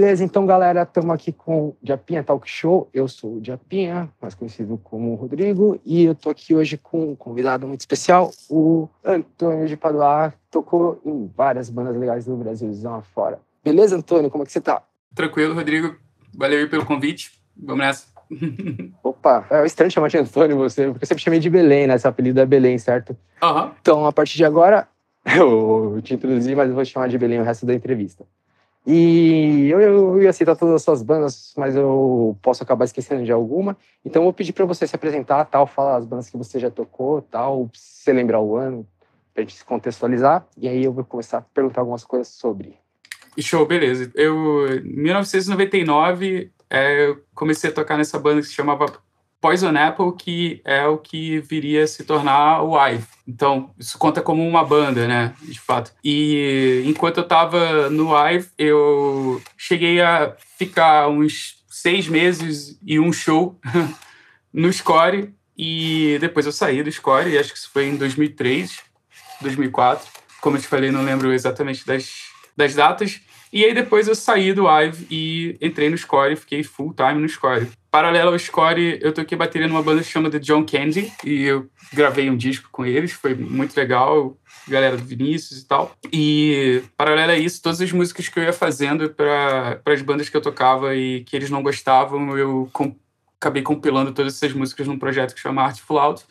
Beleza, então galera, estamos aqui com o Diapinha Talk Show. Eu sou o Diapinha, mais conhecido como Rodrigo, e eu tô aqui hoje com um convidado muito especial, o Antônio de Padoa, tocou em várias bandas legais do Brasilzão afora. Beleza, Antônio? Como é que você tá? Tranquilo, Rodrigo. Valeu aí pelo convite. Vamos nessa. Opa, é estranho chamar de Antônio você, porque eu sempre chamei de Belém, né? Esse apelido é Belém, certo? Aham. Então, a partir de agora, eu te introduzi, mas eu vou te chamar de Belém o resto da entrevista. E eu, eu ia citar todas as suas bandas, mas eu posso acabar esquecendo de alguma. Então eu vou pedir para você se apresentar, tal, falar as bandas que você já tocou, tal, se lembrar o ano, para gente se contextualizar. E aí eu vou começar a perguntar algumas coisas sobre. Show, beleza. Eu, em 1999, é, eu comecei a tocar nessa banda que se chamava Poison Apple, que é o que viria a se tornar o IVE. Então, isso conta como uma banda, né? De fato. E enquanto eu tava no IVE, eu cheguei a ficar uns seis meses e um show no Score. E depois eu saí do Score, acho que isso foi em 2003, 2004. Como eu te falei, não lembro exatamente das, das datas. E aí depois eu saí do IVE e entrei no Score, fiquei full time no Score. Paralelo ao Score, eu toquei bateria numa banda que chama The John Candy e eu gravei um disco com eles, foi muito legal, galera do Vinícius e tal. E paralelo a isso, todas as músicas que eu ia fazendo para as bandas que eu tocava e que eles não gostavam, eu com, acabei compilando todas essas músicas num projeto que chama Artful Out.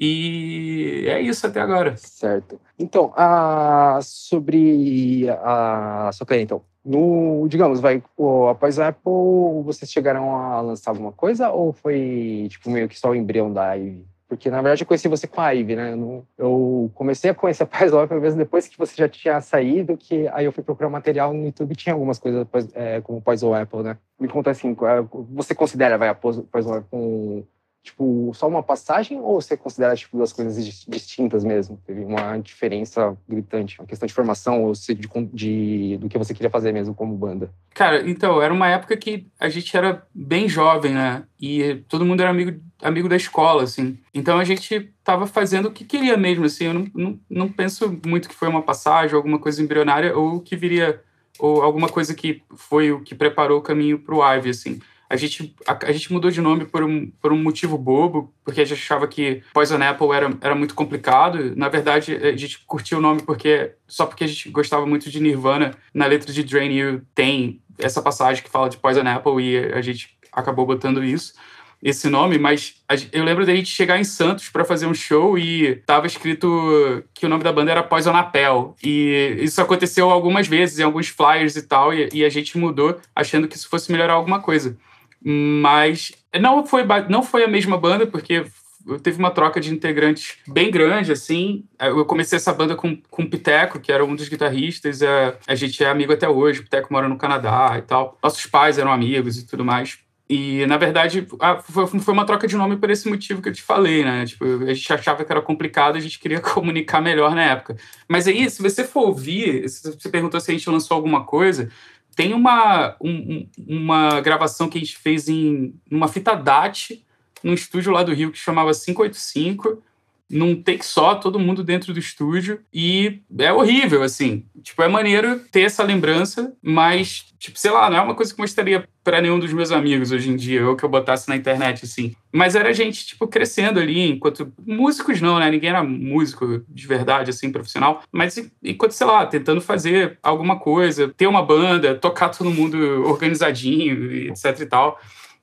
E é isso até agora. Certo. Então, a, sobre a sua carreira, então, no, digamos, vai, após a Apple, vocês chegaram a lançar alguma coisa ou foi, tipo, meio que só o embrião da Ivy? Porque, na verdade, eu conheci você com a Ivy, né? Eu, eu comecei a conhecer a Paz Opera mesmo depois que você já tinha saído, que aí eu fui procurar material no YouTube tinha algumas coisas é, como Poison Apple, né? Me conta assim, é, você considera, vai, a Apple um tipo, só uma passagem ou você considera, tipo, duas coisas distintas mesmo? Teve uma diferença gritante, uma questão de formação ou de, de, do que você queria fazer mesmo como banda? Cara, então, era uma época que a gente era bem jovem, né? E todo mundo era amigo, amigo da escola, assim. Então a gente tava fazendo o que queria mesmo, assim. Eu não, não, não penso muito que foi uma passagem, alguma coisa embrionária ou que viria... Ou alguma coisa que foi o que preparou o caminho pro Ivy, assim. A gente, a, a, gente mudou de nome por um, por um motivo bobo, porque a gente achava que Poison Apple era, era muito complicado. Na verdade, a gente curtiu o nome porque só porque a gente gostava muito de Nirvana. Na letra de Drain You tem essa passagem que fala de Poison Apple e a gente acabou botando isso esse nome, mas eu lembro da gente chegar em Santos para fazer um show e tava escrito que o nome da banda era Poison Apple. E isso aconteceu algumas vezes em alguns flyers e tal, e, a gente mudou achando que isso fosse melhorar alguma coisa. Mas não foi, não foi a mesma banda, porque teve uma troca de integrantes bem grande, assim. Eu comecei essa banda com, com o Piteco, que era um dos guitarristas. A, a gente é amigo até hoje. O Piteco mora no Canadá e tal. Nossos pais eram amigos e tudo mais. E, na verdade, foi uma troca de nome por esse motivo que eu te falei, né? Tipo, a gente achava que era complicado, a gente queria comunicar melhor na época. Mas aí, se você for ouvir, você perguntou se a gente lançou alguma coisa, tem uma, um, uma gravação que a gente fez em uma fita DAT, num estúdio lá do Rio que chamava 585, num take só, todo mundo dentro do estúdio. E é horrível, assim. Tipo, é maneiro ter essa lembrança, mas, tipo, sei lá, não é uma coisa que mostraria para nenhum dos meus amigos hoje em dia, ou que eu botasse na internet, assim. Mas era gente, tipo, crescendo ali, enquanto. Músicos não, né? Ninguém era músico de verdade, assim, profissional. Mas enquanto, sei lá, tentando fazer alguma coisa, ter uma banda, tocar todo mundo organizadinho, etc e tal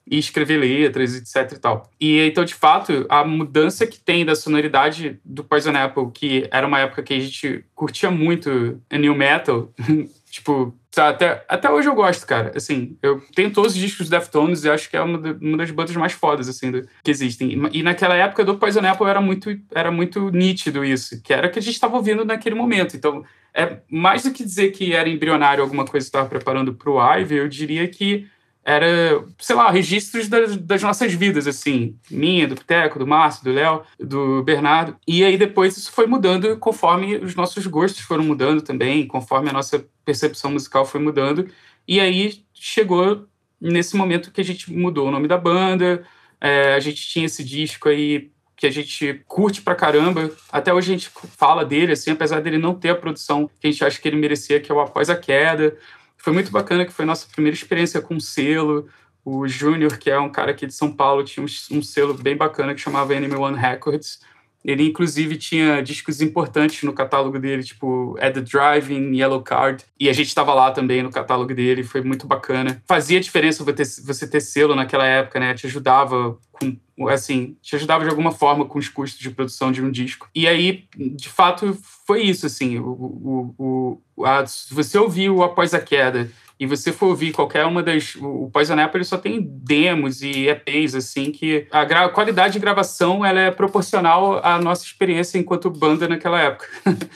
e escrever letras, etc e tal. E então, de fato, a mudança que tem da sonoridade do Poison Apple, que era uma época que a gente curtia muito new metal, tipo, até, até hoje eu gosto, cara. Assim, eu tenho todos os discos do Deftones e acho que é uma, uma das bandas mais fodas, assim, do, que existem. E naquela época do Poison Apple era muito, era muito nítido isso, que era o que a gente estava ouvindo naquele momento. Então, é mais do que dizer que era embrionário alguma coisa que estava preparando para o Ivy, eu diria que era, sei lá, registros das, das nossas vidas, assim. Minha, do Piteco, do Márcio, do Léo, do Bernardo. E aí depois isso foi mudando conforme os nossos gostos foram mudando também, conforme a nossa percepção musical foi mudando. E aí chegou nesse momento que a gente mudou o nome da banda, é, a gente tinha esse disco aí que a gente curte pra caramba. Até hoje a gente fala dele, assim, apesar dele não ter a produção que a gente acha que ele merecia, que é o Após a Queda. Foi muito bacana, que foi nossa primeira experiência com selo. O Júnior, que é um cara aqui de São Paulo, tinha um, um selo bem bacana que chamava Enemy One Records. Ele, inclusive, tinha discos importantes no catálogo dele, tipo At the Driving, Yellow Card. E a gente estava lá também no catálogo dele, foi muito bacana. Fazia diferença você ter, selo naquela época, né? Te ajudava com, assim, te ajudava de alguma forma com os custos de produção de um disco. E aí, de fato, foi isso, assim. O, o, o, a, você ouviu Após a Queda e você for ouvir qualquer uma das. O Poison Apple só tem demos e EPs, assim, que a, gra... a qualidade de gravação ela é proporcional à nossa experiência enquanto banda naquela época.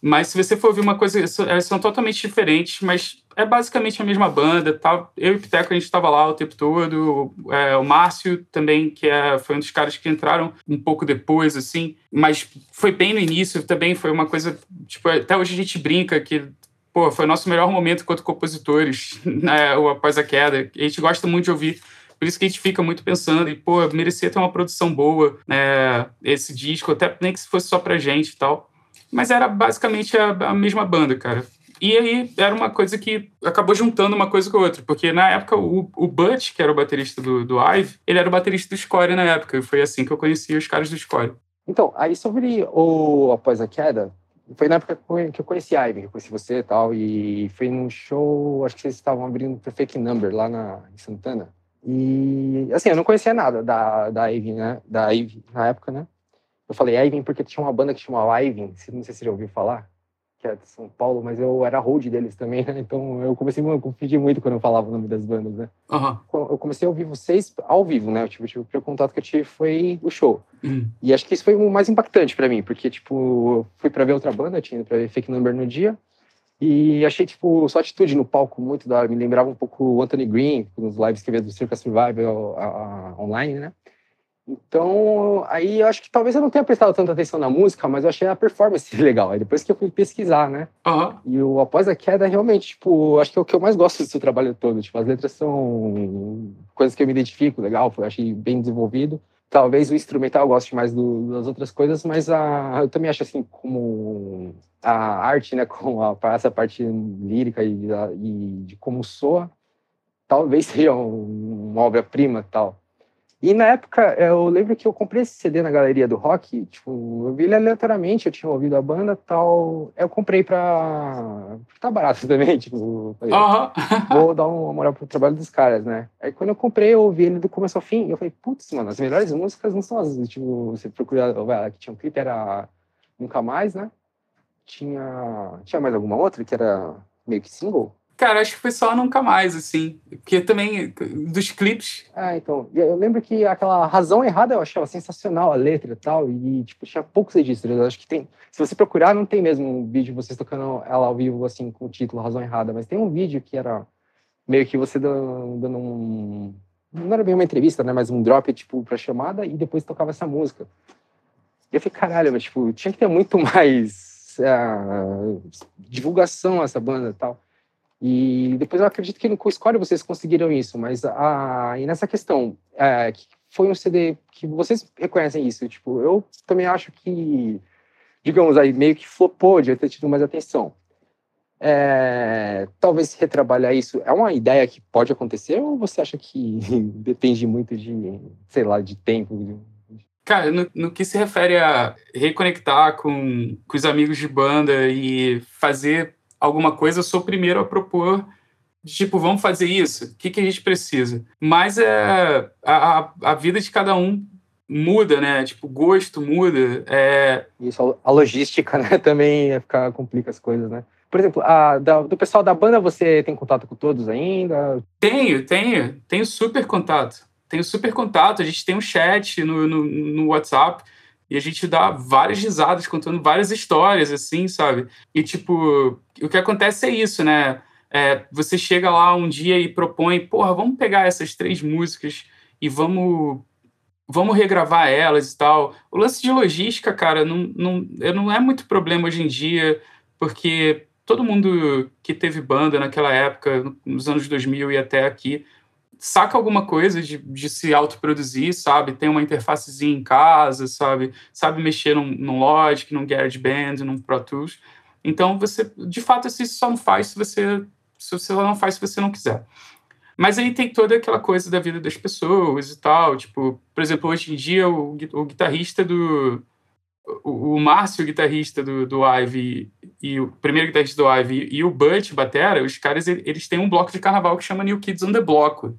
mas se você for ouvir uma coisa, elas são totalmente diferentes, mas é basicamente a mesma banda. Tá? Eu e o Piteco, a gente estava lá o tempo todo. É, o Márcio também, que é, foi um dos caras que entraram um pouco depois, assim. Mas foi bem no início também, foi uma coisa... Tipo, até hoje a gente brinca que pô, foi o nosso melhor momento enquanto compositores, né, após a queda. A gente gosta muito de ouvir. Por isso que a gente fica muito pensando, e, pô, merecia ter uma produção boa, né, esse disco, até nem que fosse só pra gente e tal. Mas era basicamente a, a mesma banda, cara. E aí era uma coisa que acabou juntando uma coisa com a outra, porque na época o, o Butch, que era o baterista do, do Ive, ele era o baterista do Score na época, e foi assim que eu conheci os caras do Score. Então, aí sobre o Após a Queda, foi na época que eu conheci a Ivy, que eu conheci você e tal, e foi num show, acho que vocês estavam abrindo o Fake Number lá na, em Santana. E, assim, eu não conhecia nada da, da Ivy, né? Da Ivy na época, né? Eu falei Ivy porque tinha uma banda que chamava Ivy, não sei se você já ouviu falar que é de São Paulo, mas eu era hold deles também, né? Então eu comecei a confundir muito quando eu falava o nome das bandas, né? Uhum. Eu comecei a ouvir vocês ao vivo, né? Tipo, tipo, o primeiro contato que eu tive foi o show. Uhum. E acho que isso foi o mais impactante para mim, porque, tipo, eu fui para ver outra banda, tinha ido pra ver Fake Number no dia, e achei, tipo, sua atitude no palco muito da hora. Me lembrava um pouco o Anthony Green, nos lives que via do Circa Survival a, a, online, né? Então, aí eu acho que talvez eu não tenha prestado tanta atenção na música, mas eu achei a performance legal. Aí depois que eu fui pesquisar, né? Uhum. E o Após a Queda, realmente, tipo, acho que é o que eu mais gosto seu trabalho todo. Tipo, as letras são coisas que eu me identifico, legal, eu achei bem desenvolvido. Talvez o instrumental eu goste mais do, das outras coisas, mas a, eu também acho assim, como a arte, né, com a, essa parte lírica e, a, e de como soa, talvez seja um, uma obra-prima tal. E na época, eu lembro que eu comprei esse CD na galeria do rock, tipo, eu vi ele aleatoriamente, eu tinha ouvido a banda tal. Eu comprei pra. tá barato também, tipo. Falei, vou dar uma moral pro trabalho dos caras, né? Aí quando eu comprei, eu ouvi ele do começo ao fim, e eu falei, putz, mano, as melhores músicas não são as. Tipo, você procura. Que tinha um clipe, era Nunca Mais, né? Tinha. Tinha mais alguma outra que era meio que single? Cara, acho que foi só Nunca Mais, assim. Porque também, dos clipes... Ah, então. Eu lembro que aquela Razão Errada eu achava sensacional, a letra e tal. E, tipo, tinha poucos registros. Eu acho que tem... Se você procurar, não tem mesmo um vídeo vocês tocando ela ao vivo, assim, com o título Razão Errada. Mas tem um vídeo que era meio que você dando, dando um... Não era bem uma entrevista, né? Mas um drop, tipo, pra chamada. E depois tocava essa música. E eu falei, caralho, mas, tipo, tinha que ter muito mais... Uh, divulgação essa banda e tal. E depois eu acredito que no Score vocês conseguiram isso, mas a, e nessa questão, é, que foi um CD que vocês reconhecem isso, tipo, eu também acho que, digamos aí, meio que flopou, de ter tido mais atenção. É, talvez retrabalhar isso é uma ideia que pode acontecer ou você acha que depende muito de, sei lá, de tempo? Cara, no, no, que se refere a reconectar com, com os amigos de banda e fazer alguma coisa, eu sou o primeiro a propor tipo, vamos fazer isso, o que, que a gente precisa? Mas é, a, a vida de cada um muda, né? Tipo, gosto muda. É... Isso, a logística, né? Também é ficar, complica as coisas, né? Por exemplo, a, da, do pessoal da banda, você tem contato com todos ainda? Tenho, tenho. Tenho super contato. Tenho super contato. A gente tem um chat no, no, no WhatsApp e a gente dá várias risadas contando várias histórias, assim, sabe? E, tipo, o que acontece é isso, né? É, você chega lá um dia e propõe, porra, vamos pegar essas três músicas e vamos vamos regravar elas e tal. O lance de logística, cara, não, não, não é muito problema hoje em dia, porque todo mundo que teve banda naquela época, nos anos 2000 e até aqui, saca alguma coisa de, de se autoproduzir, sabe? Tem uma interfacezinha em casa, sabe? Sabe mexer num, num Logic, num GarageBand, num Pro Tools. Então, você, de fato, isso só não faz se você, se você não faz se você não quiser. Mas aí tem toda aquela coisa da vida das pessoas e tal. Tipo, por exemplo, hoje em dia, o, o guitarrista do. O, o Márcio, o guitarrista do, do Ive, e o primeiro guitarrista do Ive, e o Butch, Batera, os caras, eles têm um bloco de carnaval que chama New Kids on the Block.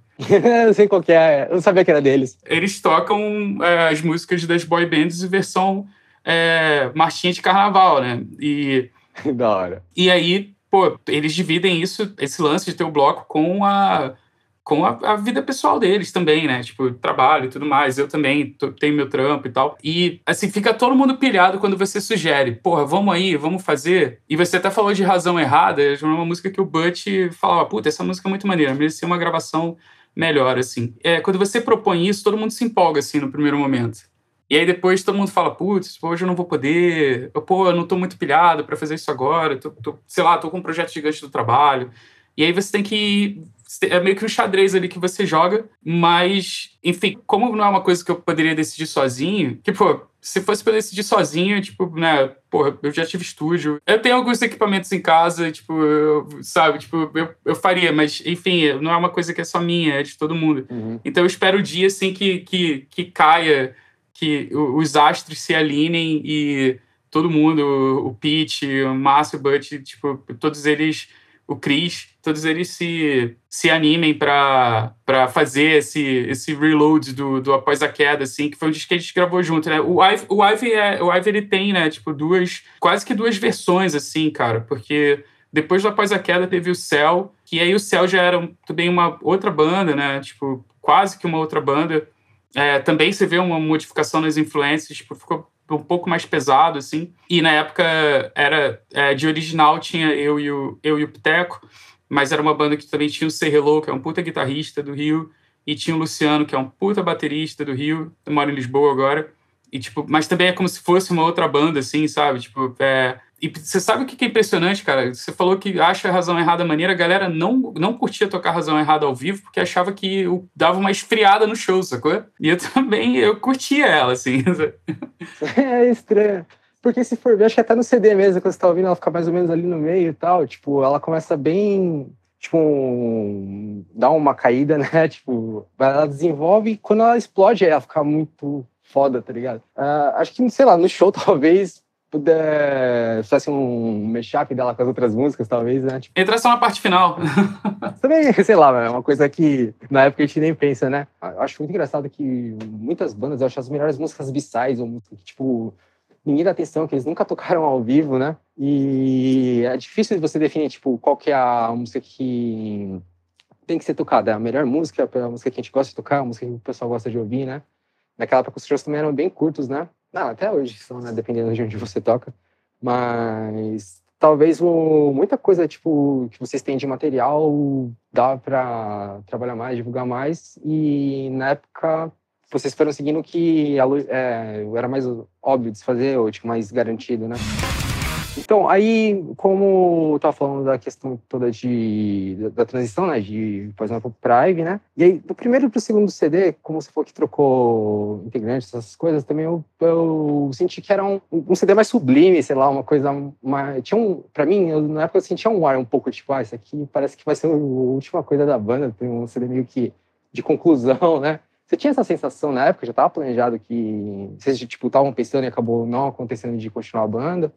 eu sei qual que é, eu não sabia que era deles. Eles tocam é, as músicas das boy bands em versão é, marchinha de carnaval, né? E. da hora. E aí, pô, eles dividem isso, esse lance de ter o bloco com a com a, a, vida pessoal deles também, né? Tipo, trabalho e tudo mais. Eu também tô, tenho meu trampo e tal. E, assim, fica todo mundo pilhado quando você sugere, porra, vamos aí, vamos fazer. E você até falou de Razão Errada, é uma música que o Butch falava, puta, essa música é muito maneira, merecia uma gravação melhor, assim. É, quando você propõe isso, todo mundo se empolga, assim, no primeiro momento. E aí depois todo mundo fala, putz, hoje eu não vou poder, pô, eu não tô muito pilhado para fazer isso agora, tô, tô, sei lá, tô com um projeto gigante do trabalho. E aí você tem que é meio que um xadrez ali que você joga, mas, enfim, como não é uma coisa que eu poderia decidir sozinho, que, pô, se fosse pra decidir sozinho, tipo, né, porra, eu já tive estúdio. Eu tenho alguns equipamentos em casa, tipo, eu, sabe, tipo, eu, eu faria, mas, enfim, não é uma coisa que é só minha, é de todo mundo. Uhum. Então eu espero o dia, assim, que, que, que caia, que os astros se alinhem e todo mundo, o Pete, o Márcio, o Butch, tipo, todos eles o Chris, todos eles se, se animem para fazer esse, esse reload do, do Após a Queda, assim, que foi um disco que a gente gravou junto, né? O Ive, o Ive, é, o Ive ele tem, né, tipo, duas, quase que duas versões, assim, cara, porque depois do Após a Queda teve o Céu, que aí o Céu já era também uma outra banda, né, tipo, quase que uma outra banda. É, também você vê uma modificação nas influências, tipo, ficou um pouco mais pesado, assim. E na época era é, de original tinha eu e o, eu e o Piteco, mas era uma banda que também tinha o Say Hello, que é um puta guitarrista do Rio, e tinha o Luciano, que é um puta baterista do Rio, mora em Lisboa agora. E, tipo, mas também é como se fosse uma outra banda, assim, sabe? Tipo, é, e você sabe o que é impressionante, cara? Você falou que acha a razão errada maneira, a galera não, não curtia tocar razão errada ao vivo porque achava que dava uma esfriada no show, sacou? E eu também, eu curtia ela, assim. É estranho. Porque se for ver, acho que até no CD mesmo, quando você tá ouvindo, ela fica mais ou menos ali no meio e tal. Tipo, ela começa bem. Tipo, um, dá uma caída, né? Tipo, ela desenvolve e quando ela explode, ela fica muito foda, tá ligado? Uh, acho que, sei lá, no show talvez puder fizesse um mashup dela com as outras músicas, talvez, né? Tipo... Entrar só na parte final. Também, sei lá, é uma coisa que na época a gente nem pensa, né? Eu acho muito engraçado que muitas bandas, eu acho as melhores músicas bissais, ou músicas que, tipo, ninguém dá atenção, que eles nunca tocaram ao vivo, né? E é difícil você definir, tipo, qual que é a música que tem que ser tocada. É a melhor música, a música que a gente gosta de tocar, a música que o pessoal gosta de ouvir, né? Naquela época os shows também eram bem curtos, né? Não, até hoje são, né? Dependendo de onde você toca. Mas talvez o, muita coisa tipo que vocês têm de material dá para trabalhar mais, divulgar mais. E na época vocês foram seguindo o que é, era mais óbvio de se fazer, ou tipo, mais garantido, né? Então, aí, como eu tava falando da questão toda de, da, da transição, né, de, exemplo, para Ivy, né, e aí, do primeiro pro segundo CD, como você falou que trocou integrantes, essas coisas, também eu, eu senti que era um, um CD mais sublime, sei lá, uma coisa mais... Tinha um, pra mim, eu, na época eu sentia um ar um pouco, tipo, ah, isso aqui parece que vai ser a última coisa da banda, tem um CD meio que de conclusão, né, você tinha essa sensação na época? Já estava planejado que vocês tipo estavam pensando e acabou não acontecendo de continuar a banda?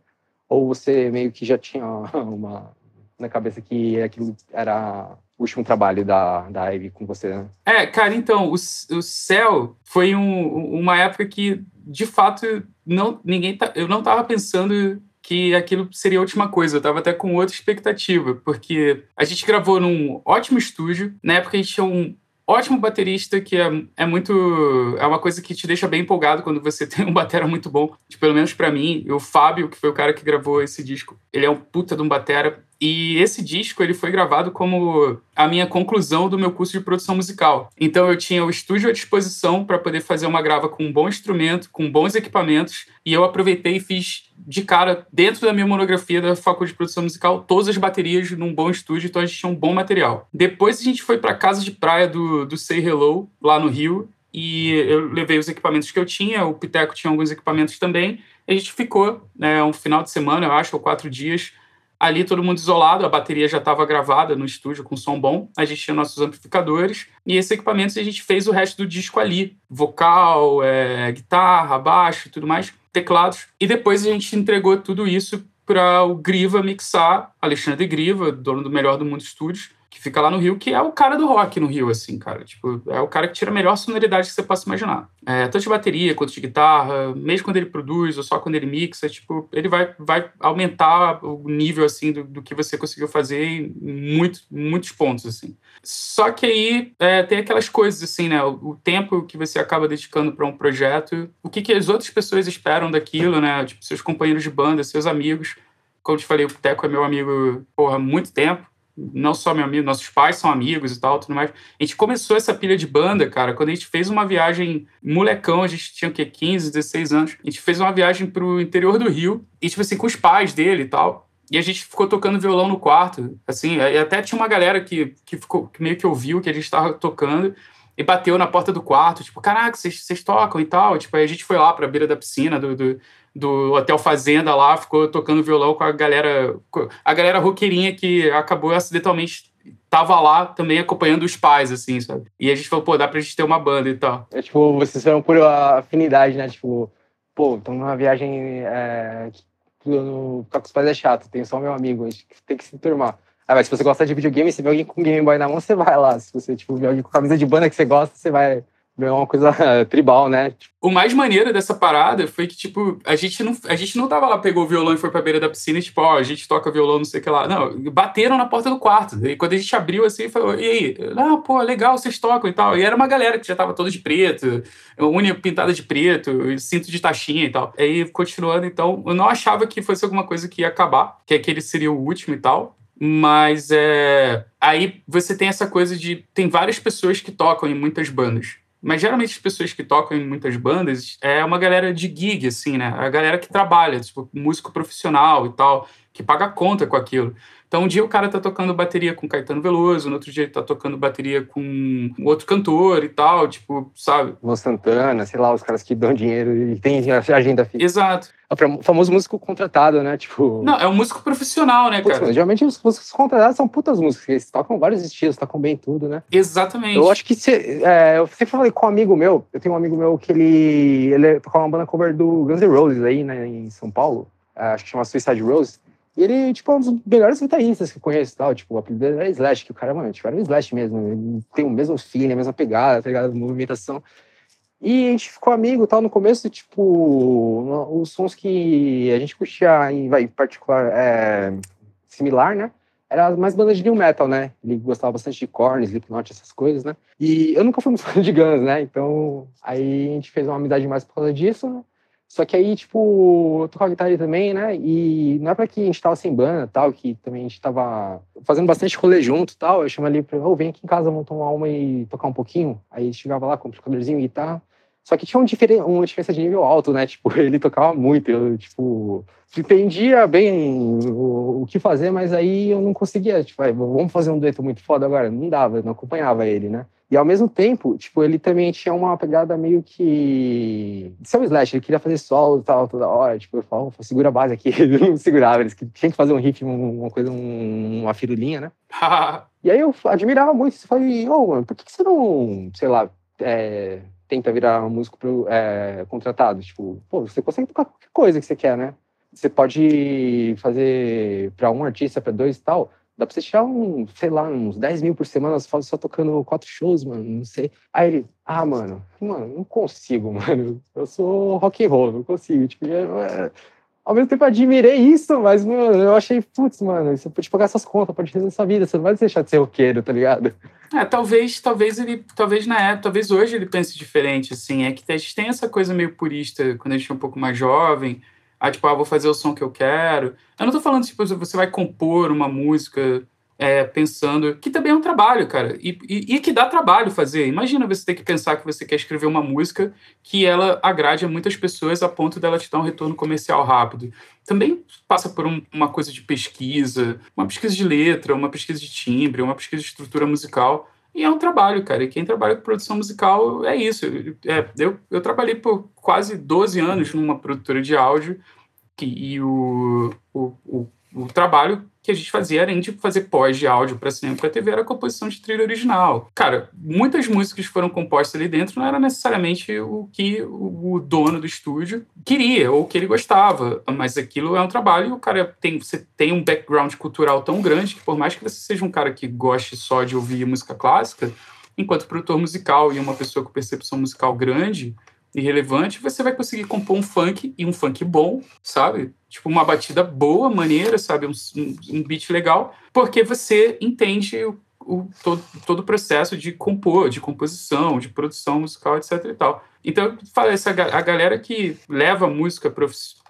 Ou você meio que já tinha uma na cabeça que aquilo era o último trabalho da, da Ivy com você, né? É, cara, então, o, o Céu foi um, uma época que, de fato, não, ninguém tá, eu não estava pensando que aquilo seria a última coisa. Eu estava até com outra expectativa, porque a gente gravou num ótimo estúdio. Na época a gente tinha um ótimo baterista, que é, é muito. É uma coisa que te deixa bem empolgado quando você tem um batera muito bom. Tipo, pelo menos para mim, o Fábio, que foi o cara que gravou esse disco, ele é um puta de um batera. E esse disco ele foi gravado como a minha conclusão do meu curso de produção musical. Então eu tinha o estúdio à disposição para poder fazer uma grava com um bom instrumento, com bons equipamentos, e eu aproveitei e fiz de cara, dentro da minha monografia da Faculdade de Produção Musical, todas as baterias num bom estúdio, então a gente tinha um bom material. Depois a gente foi para a casa de praia do, do Say Hello, lá no Rio, e eu levei os equipamentos que eu tinha, o Piteco tinha alguns equipamentos também, a gente ficou né, um final de semana, eu acho, ou quatro dias, ali todo mundo isolado, a bateria já estava gravada no estúdio com som bom, a gente tinha nossos amplificadores, e esses equipamentos a gente fez o resto do disco ali, vocal, é, guitarra, baixo tudo mais, teclados, e depois a gente entregou tudo isso para o Griva mixar, Alexandre Griva, dono do Melhor do Mundo Studios, que fica lá no Rio, que é o cara do rock no Rio, assim, cara. Tipo, é o cara que tira a melhor sonoridade que você possa imaginar. É, tanto de bateria quanto de guitarra, mesmo quando ele produz ou só quando ele mixa, tipo, ele vai, vai aumentar o nível, assim, do, do que você conseguiu fazer em muito, muitos pontos, assim. Só que aí é, tem aquelas coisas, assim, né? O, o tempo que você acaba dedicando para um projeto, o que, que as outras pessoas esperam daquilo, né? Tipo, seus companheiros de banda, seus amigos. Como eu te falei, o Teco é meu amigo, porra, há muito tempo não só meu amigo, nossos pais são amigos e tal, tudo mais. A gente começou essa pilha de banda, cara, quando a gente fez uma viagem molecão, a gente tinha o quê? 15, 16 anos. A gente fez uma viagem pro interior do Rio, e tipo assim, com os pais dele e tal. E a gente ficou tocando violão no quarto, assim, e até tinha uma galera que, que, ficou, que meio que ouviu que a gente estava tocando e bateu na porta do quarto, tipo, caraca, vocês tocam e tal. Tipo, aí a gente foi lá pra beira da piscina do, do, do Hotel Fazenda lá, ficou tocando violão com a galera, a galera roqueirinha que acabou acidentalmente tava lá também acompanhando os pais, assim, sabe? E a gente falou, pô, dá pra gente ter uma banda e tal. É tipo, vocês foram por afinidade, né? Tipo, pô, estamos numa viagem é, ficar com os pais é chato, tem só meu amigo, a gente tem que se turmar. Ah, mas se você gosta de videogame, se vê alguém com Game Boy na mão, você vai lá. Se você tipo, vê alguém com camisa de banda que você gosta, você vai é uma coisa tribal, né? O mais maneiro dessa parada foi que, tipo, a gente não, a gente não tava lá, pegou o violão e foi pra beira da piscina e, tipo, ó, a gente toca violão, não sei o que lá. Não, bateram na porta do quarto. E quando a gente abriu assim, falou, e aí? Ah, pô, legal, vocês tocam e tal. E era uma galera que já tava toda de preto, unha pintada de preto, cinto de taxinha e tal. Aí, continuando, então, eu não achava que fosse alguma coisa que ia acabar, que aquele seria o último e tal. Mas é. Aí você tem essa coisa de. Tem várias pessoas que tocam em muitas bandas. Mas geralmente as pessoas que tocam em muitas bandas é uma galera de gig, assim, né? A galera que trabalha, tipo, músico profissional e tal, que paga conta com aquilo. Então, um dia o cara tá tocando bateria com Caetano Veloso, no outro dia ele tá tocando bateria com outro cantor e tal, tipo, sabe? Luan Santana, sei lá, os caras que dão dinheiro e tem agenda fixa. Exato. É o famoso músico contratado, né? Tipo. Não, é um músico profissional, né, cara? Putz, geralmente os músicos contratados são putas músicas, eles tocam vários estilos, tocam bem tudo, né? Exatamente. Eu acho que se, é, eu sempre falei com um amigo meu, eu tenho um amigo meu que ele, ele tocava uma banda cover do Guns N' Roses aí, né, em São Paulo, é, acho que chama Suicide Rose. E ele, tipo, é um dos melhores guitarristas que eu conheço tal. Tipo, o apelido era Slash, que o cara, mano, tipo, era um Slash mesmo. Ele tem o mesmo feeling, a mesma pegada, tá ligado? Movimentação. E a gente ficou amigo tal. No começo, tipo, os sons que a gente curtia em, vai, particular, é, similar, né? Era mais bandas de new metal, né? Ele gostava bastante de Korn, Slipknot, essas coisas, né? E eu nunca fui muito fã de Guns, né? Então, aí a gente fez uma amizade mais por causa disso, né? Só que aí, tipo, eu tocava guitarra também, né? E não é pra que a gente tava sem banda tal, que também a gente tava fazendo bastante rolê junto tal. Eu chamo ali pra, oh, vem aqui em casa, vamos tomar uma e tocar um pouquinho. Aí chegava lá com o amplificadorzinho e guitarra. Só que tinha um diferen uma diferença de nível alto, né? Tipo, ele tocava muito, eu, tipo, entendia bem o, o, que fazer, mas aí eu não conseguia, tipo, vamos fazer um dueto muito foda agora. Não dava, eu não acompanhava ele, né? E ao mesmo tempo, tipo, ele também tinha uma pegada meio que. De ser um slash, ele queria fazer solo e tal toda hora. Tipo, eu falava, segura a base aqui. Ele não segurava, ele tinha que fazer um riff, uma coisa, uma firulinha, né? e aí eu admirava muito. Eu falei, ô, oh, mano, por que, você não, sei lá, é, tenta virar um músico pro, é, contratado? Tipo, pô, você consegue tocar qualquer coisa que você quer, né? Você pode fazer para um artista, para dois e tal dá pra você tirar um, sei lá, uns 10 mil por semana só tocando quatro shows, mano, não sei. Aí ele, ah, mano, mano, não consigo, mano. Eu sou rock and roll, não consigo. Tipo, é, ao mesmo tempo admirei isso, mas, mano, eu achei, putz, mano, você pode pagar suas contas, pode fazer sua vida, você não vai deixar de ser roqueiro, tá ligado? É, talvez, talvez ele, talvez na época, talvez hoje ele pense diferente, assim, é que a gente tem essa coisa meio purista quando a gente é um pouco mais jovem, Ah, tipo, ah, vou fazer o som que eu quero. Eu não tô falando, tipo, você vai compor uma música é, pensando que também é um trabalho, cara, e, e, e, que dá trabalho fazer. Imagina você ter que pensar que você quer escrever uma música que ela agrade a muitas pessoas a ponto dela te dar um retorno comercial rápido. Também passa por um, uma coisa de pesquisa, uma pesquisa de letra, uma pesquisa de timbre, uma pesquisa de estrutura musical. E é um trabalho, cara. E quem trabalha com produção musical é isso. É, eu, eu trabalhei por quase 12 anos numa produtora de áudio e o, o, o, o trabalho que a gente fazia era tipo fazer pós de áudio para cinema para TV, era a composição de trilha original. Cara, muitas músicas que foram compostas ali dentro não era necessariamente o que o dono do estúdio queria ou que ele gostava, mas aquilo é um trabalho o cara tem, você tem um background cultural tão grande que por mais que você seja um cara que goste só de ouvir música clássica, enquanto produtor musical e uma pessoa com percepção musical grande, irrelevante, você vai conseguir compor um funk e um funk bom, sabe? Tipo, uma batida boa, maneira, sabe? Um, um, beat legal, porque você entende o, o, todo, todo o processo de compor, de composição, de produção musical, etc e tal. Então, fala essa a galera que leva a música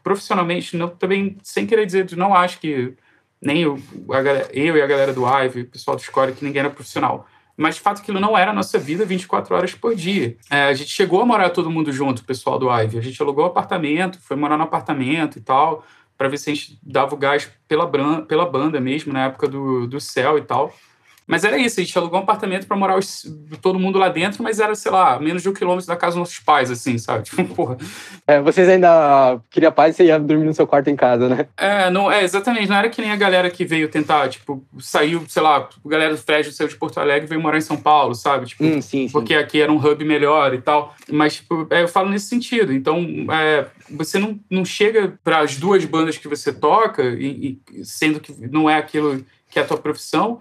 profissionalmente, não, também, sem querer dizer, não acho que nem eu, a, eu e a galera do Ive, o pessoal do Score, que ninguém era profissional mas de fato aquilo não era a nossa vida 24 horas por dia. É, a gente chegou a morar todo mundo junto, o pessoal do Ivy. A gente alugou um apartamento, foi morar no apartamento e tal, para ver se a gente dava o gás pela, pela banda mesmo, na época do, do céu e tal. Mas era isso, a gente alugou um apartamento para morar os, todo mundo lá dentro, mas era, sei lá, menos de um quilômetro da casa dos nossos pais, assim, sabe? Tipo, porra. É, vocês ainda queriam paz e você ia dormir no seu quarto em casa, né? É, não, é, exatamente. Não era que nem a galera que veio tentar, tipo, saiu, sei lá, a galera do Fred saiu de Porto Alegre e veio morar em São Paulo, sabe? Tipo, hum, sim, sim. porque aqui era um hub melhor e tal. Mas, tipo, é, eu falo nesse sentido. Então, é, você não, não chega para as duas bandas que você toca, e, e, sendo que não é aquilo que é a tua profissão,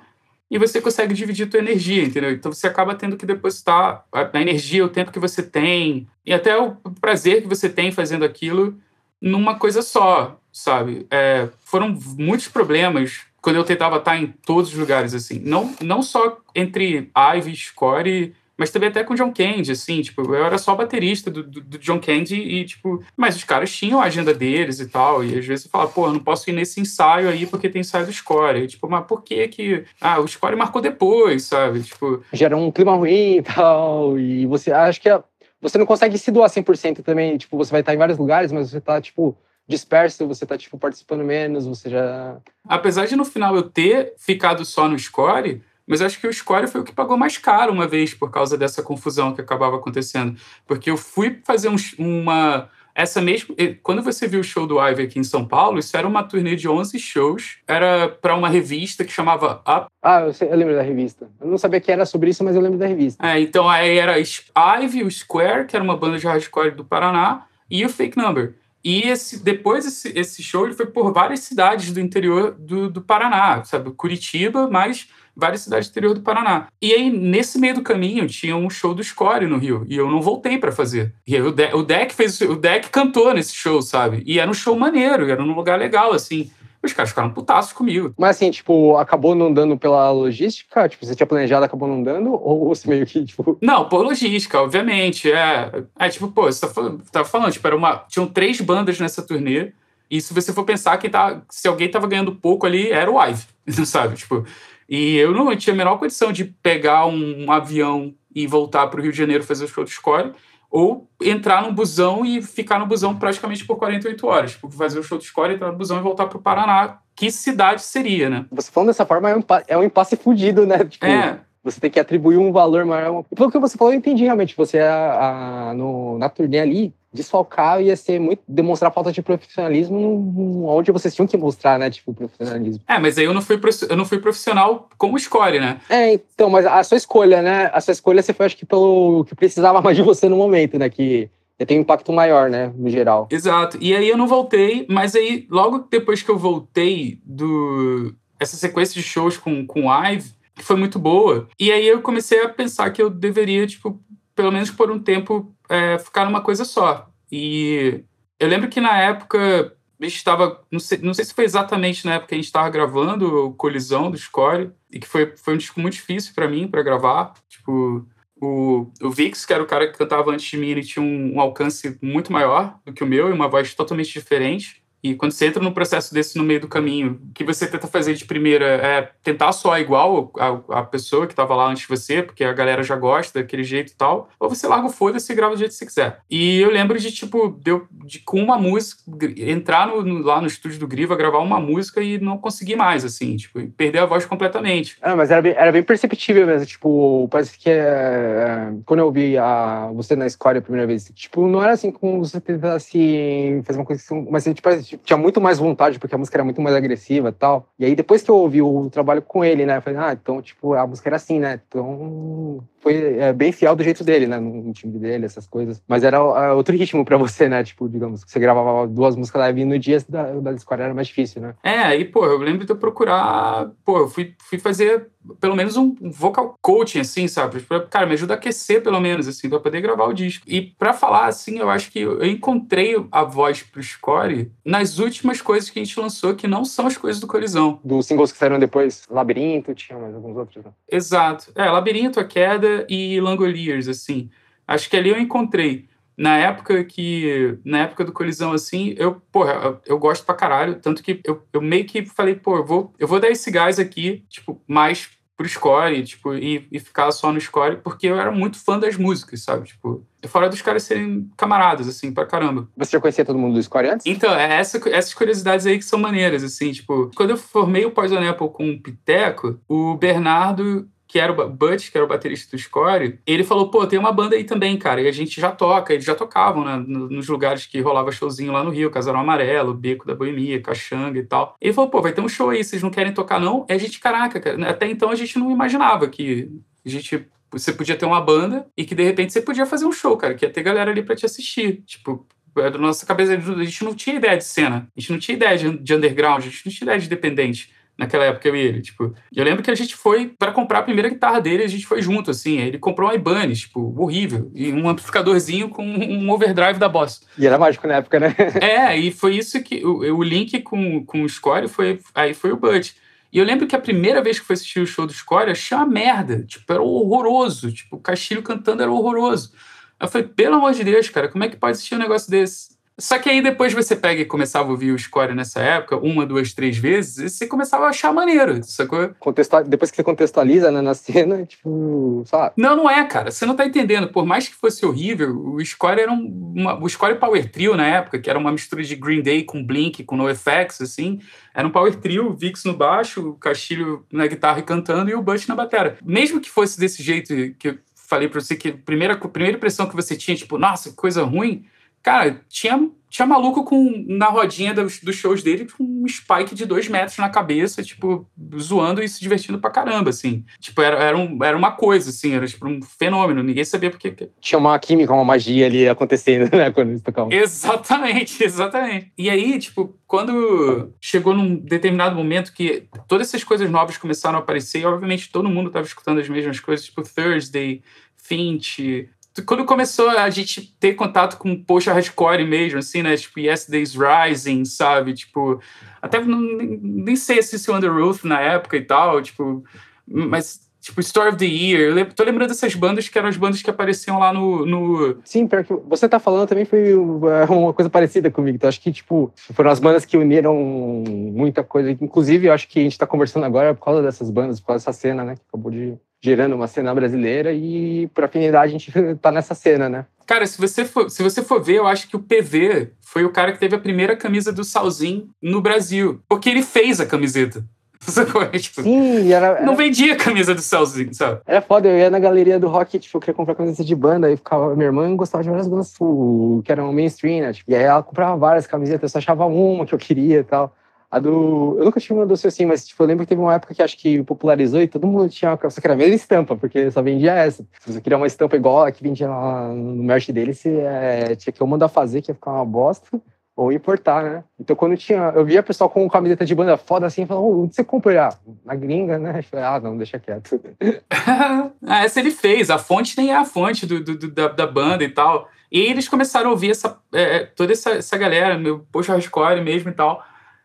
e você consegue dividir a tua energia, entendeu? Então você acaba tendo que depositar a energia, o tempo que você tem e até o prazer que você tem fazendo aquilo numa coisa só, sabe? É, foram muitos problemas quando eu tentava estar em todos os lugares, assim. Não, não só entre Ivy, Score mas também até com o John Candy, assim, tipo, eu era só baterista do, do, do, John Candy e, tipo, mas os caras tinham a agenda deles e tal, e às vezes eu falava, pô, eu não posso ir nesse ensaio aí porque tem ensaio do Score. E, tipo, mas por que que... Ah, o Score marcou depois, sabe? Tipo... Gera um clima ruim e tal, e você, acho que é, você não consegue se doar 100% também, tipo, você vai estar em vários lugares, mas você tá, tipo, disperso, você tá, tipo, participando menos, você já... Apesar de no final eu ter ficado só no Score mas acho que o Score foi o que pagou mais caro uma vez por causa dessa confusão que acabava acontecendo. Porque eu fui fazer um, uma. Essa mesma. Quando você viu o show do Ivy aqui em São Paulo, isso era uma turnê de 11 shows. Era para uma revista que chamava Up. Ah, eu, sei, eu, lembro da revista. Eu não sabia que era sobre isso, mas eu lembro da revista. É, então aí era Ivy, o Square, que era uma banda de hardcore do Paraná, e o Fake Number. E esse, depois esse, esse show ele foi por várias cidades do interior do, do Paraná, sabe? Curitiba, mas várias cidades do interior do Paraná. E aí, nesse meio do caminho, tinha um show do Score no Rio. E eu não voltei para fazer. E aí, o, De o Deck fez. O Deck cantou nesse show, sabe? E era um show maneiro, era num lugar legal, assim. Os caras ficaram putaços comigo. Mas assim, tipo, acabou não dando pela logística? Tipo, você tinha planejado, acabou não dando? Ou você meio que, tipo... Não, por logística, obviamente. É, é tipo, pô, você tá falando, tava falando, tipo, era uma... Tinham três bandas nessa turnê. E se você for pensar que tá, se alguém tava ganhando pouco ali, era o Ive, sabe? Tipo, e eu não tinha a menor condição de pegar um avião e voltar para o Rio de Janeiro fazer o show do Score, ou entrar num busão e ficar no busão praticamente por 48 horas. Tipo, fazer o show do Score, entrar no busão e voltar para o Paraná. Que cidade seria, né? Você falando dessa forma é um, é um impasse fudido, né? Tipo, é. Você tem que atribuir um valor maior. Pelo que você falou, eu entendi realmente. Você, a, a, no, na turnê ali, desfalcar ia ser muito demonstrar falta de profissionalismo onde vocês tinham que mostrar, né, tipo, profissionalismo. É, mas aí eu não fui eu não fui profissional como escolhe, né? É, então, mas a sua escolha, né? A sua escolha você foi acho que pelo que precisava mais de você no momento, né, que tem um impacto maior, né, no geral. Exato. E aí eu não voltei, mas aí logo depois que eu voltei do essa sequência de shows com com Ive, que foi muito boa. E aí eu comecei a pensar que eu deveria, tipo, pelo menos por um tempo é, ficar numa coisa só. E eu lembro que na época a gente estava, não sei, não sei se foi exatamente na época que a gente estava gravando o Colisão do Score, e que foi, foi um disco muito difícil para mim para gravar. Tipo, O, o Vix, que era o cara que cantava antes de mim, ele tinha um, um alcance muito maior do que o meu e uma voz totalmente diferente. E quando você entra num processo desse no meio do caminho, o que você tenta fazer de primeira é tentar soar igual a, a pessoa que estava lá antes de você, porque a galera já gosta daquele jeito e tal, ou você larga o foda-se e grava do jeito que você quiser. E eu lembro de, tipo, de, de com uma música, entrar no, no, lá no estúdio do Griva, gravar uma música e não conseguir mais, assim, tipo, perder a voz completamente. Ah, mas era bem, era bem perceptível mesmo, tipo, parece que é, é quando eu ouvi a, você na escola a primeira vez, tipo, não era assim como você tentasse fazer uma coisa assim, mas tipo, tipo, tinha muito mais vontade, porque a música era muito mais agressiva e tal. E aí, depois que eu ouvi o trabalho com ele, né, eu falei, ah, então, tipo, a música era assim, né? Então, foi é, bem fiel do jeito dele, né? No time dele, essas coisas. Mas era é, outro ritmo pra você, né? Tipo, digamos, você gravava duas músicas live no dia da, da era mais difícil, né? É, e, pô, eu lembro de eu procurar. Pô, eu fui, fui fazer pelo menos um vocal coaching, assim, sabe? Pra, cara, me ajuda a aquecer, pelo menos, assim, pra poder gravar o disco. E pra falar, assim, eu acho que eu encontrei a voz pro score nas últimas coisas que a gente lançou, que não são as coisas do Colisão. Dos singles que saíram depois, Labirinto, tinha mais alguns outros, né? Exato. É, Labirinto, A Queda e Langoliers, assim. Acho que ali eu encontrei na época que. Na época do colisão, assim, eu, porra, eu, eu, gosto pra caralho. Tanto que eu, eu meio que falei, pô, eu vou, eu vou dar esse gás aqui, tipo, mais pro score, tipo, e, e ficar só no score, porque eu era muito fã das músicas, sabe? Tipo, fora dos caras serem camaradas, assim, pra caramba. Você já conhecia todo mundo do score antes? Então, é essa, essas curiosidades aí que são maneiras, assim, tipo, quando eu formei o Poison Apple com o Piteco, o Bernardo que era o Butch, que era o baterista do Score, ele falou, pô, tem uma banda aí também, cara, e a gente já toca, eles já tocavam, né, nos lugares que rolava showzinho lá no Rio, Casarão Amarelo, Beco da Boemia, Caxanga e tal. Ele falou, pô, vai ter um show aí, vocês não querem tocar não? E a gente, caraca, cara, até então a gente não imaginava que a gente você podia ter uma banda e que de repente você podia fazer um show, cara, que ia ter galera ali para te assistir. Tipo, é da nossa cabeça, a gente não tinha ideia de cena, a gente não tinha ideia de, de underground, a gente não tinha ideia de dependente naquela época, eu e ele. Tipo, eu lembro que a gente foi para comprar a primeira guitarra dele, a gente foi junto, assim. Ele comprou um Ibanez, tipo, horrível. E um amplificadorzinho com um overdrive da Boss. E era mágico na época, né? é, e foi isso que. O, o link com, com o Score foi. Aí foi o Bud. E eu lembro que a primeira vez que foi assistir o show do Score, achei uma merda. Tipo, era horroroso. Tipo, o Castilho cantando era horroroso. Eu falei, pelo amor de Deus, cara, como é que pode assistir um negócio desse? Só que aí depois você pega e começava a ouvir o score nessa época, uma, duas, três vezes, e você começava a achar maneiro, sacou? Contextual... Depois que você contextualiza né, na cena, tipo, sabe? Não, não é, cara. Você não tá entendendo. Por mais que fosse horrível, o score era um, uma... O score Power Trio na época, que era uma mistura de Green Day com Blink, com NoFX, assim. Era um Power Trio, Vix no baixo, o Castilho na guitarra e cantando, e o Bush na bateria. Mesmo que fosse desse jeito que eu falei pra você, que a primeira, a primeira impressão que você tinha, tipo, nossa, que coisa ruim Cara, tinha, tinha maluco com, na rodinha dos, dos shows dele com um spike de dois metros na cabeça, tipo, zoando e se divertindo pra caramba, assim. Tipo, era, era, um, era uma coisa, assim, era tipo um fenômeno, ninguém sabia porque. Tinha uma química, uma magia ali acontecendo, né, quando eles tocavam. Exatamente, exatamente. E aí, tipo, quando chegou num determinado momento que todas essas coisas novas começaram a aparecer, e obviamente todo mundo tava escutando as mesmas coisas, tipo Thursday, Finch, quando começou a gente ter contato com post hardcore mesmo, assim, né? Tipo, Yesterday's Rising, sabe? Tipo, até não, nem sei se o Under Roof na época e tal, tipo, mas Tipo, Story of the Year. Eu tô lembrando dessas bandas que eram as bandas que apareciam lá no. no... Sim, pior que você tá falando também foi uma coisa parecida comigo. Então, acho que, tipo, foram as bandas que uniram muita coisa. Inclusive, eu acho que a gente tá conversando agora por causa dessas bandas, por causa dessa cena, né? Que acabou de gerando uma cena brasileira e por afinidade a gente tá nessa cena, né? Cara, se você for, se você for ver, eu acho que o PV foi o cara que teve a primeira camisa do Salzinho no Brasil, porque ele fez a camiseta. tipo, Sim, era, era, Não vendia camisa do Salzinho, sabe? Era foda, eu ia na galeria do rock, tipo, eu queria comprar camiseta de banda, e ficava, minha irmã gostava de várias bandas full, que eram mainstream, né? Tipo, e aí ela comprava várias camisetas, eu só achava uma que eu queria e tal. A do. Eu nunca tive uma doce assim, mas tipo, eu lembro que teve uma época que acho que popularizou e todo mundo tinha uma calça que era a mesma estampa, porque só vendia essa. Se você queria uma estampa igual a que vendia lá no merch dele, você é, tinha que eu mandar fazer, que ia ficar uma bosta, ou importar, né? Então quando tinha. Eu via pessoal com camiseta de banda foda assim, falando, onde você comprou? Ah, na gringa, né? Eu falei, ah, não, deixa quieto. ah, essa ele fez, a fonte nem é a fonte do, do da, da banda e tal. E eles começaram a ouvir essa, é, toda essa, essa galera, meu post hardcore mesmo e tal.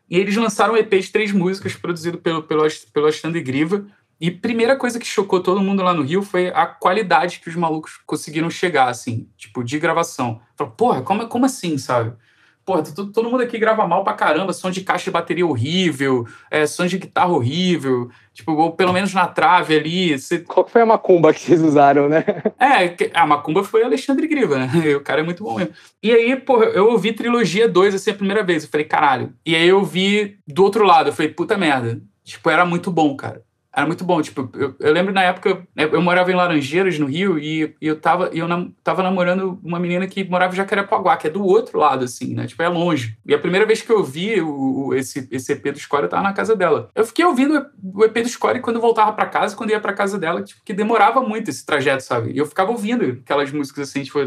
E eles lançaram um EP de três músicas produzido pelo, pelo, pelo Alexandre Griva. E primeira coisa que chocou todo mundo lá no Rio foi a qualidade que os malucos conseguiram chegar, assim, tipo, de gravação. Falei, porra, como, como assim, sabe? Porra, todo, todo mundo aqui grava mal pra caramba, som de caixa de bateria horrível, é, som de guitarra horrível, tipo, ou pelo menos na trave ali. Você... Qual foi a macumba que vocês usaram, né? É, a macumba foi o Alexandre Griva, né? O cara é muito bom mesmo. E aí, porra, eu ouvi Trilogia 2 assim a primeira vez, eu falei, caralho. E aí eu vi do outro lado, eu falei, puta merda. Tipo, era muito bom, cara. Era muito bom. Tipo, eu, eu lembro na época, né, eu morava em Laranjeiras, no Rio, e, e eu, tava, eu nam, tava namorando uma menina que morava em Jacarepaguá, que é do outro lado, assim, né? Tipo, é longe. E a primeira vez que eu vi o, o esse, esse EP do Score, eu tava na casa dela. Eu fiquei ouvindo o EP do Score quando eu voltava para casa, quando ia para casa dela, tipo, que demorava muito esse trajeto, sabe? E eu ficava ouvindo aquelas músicas assim, tipo.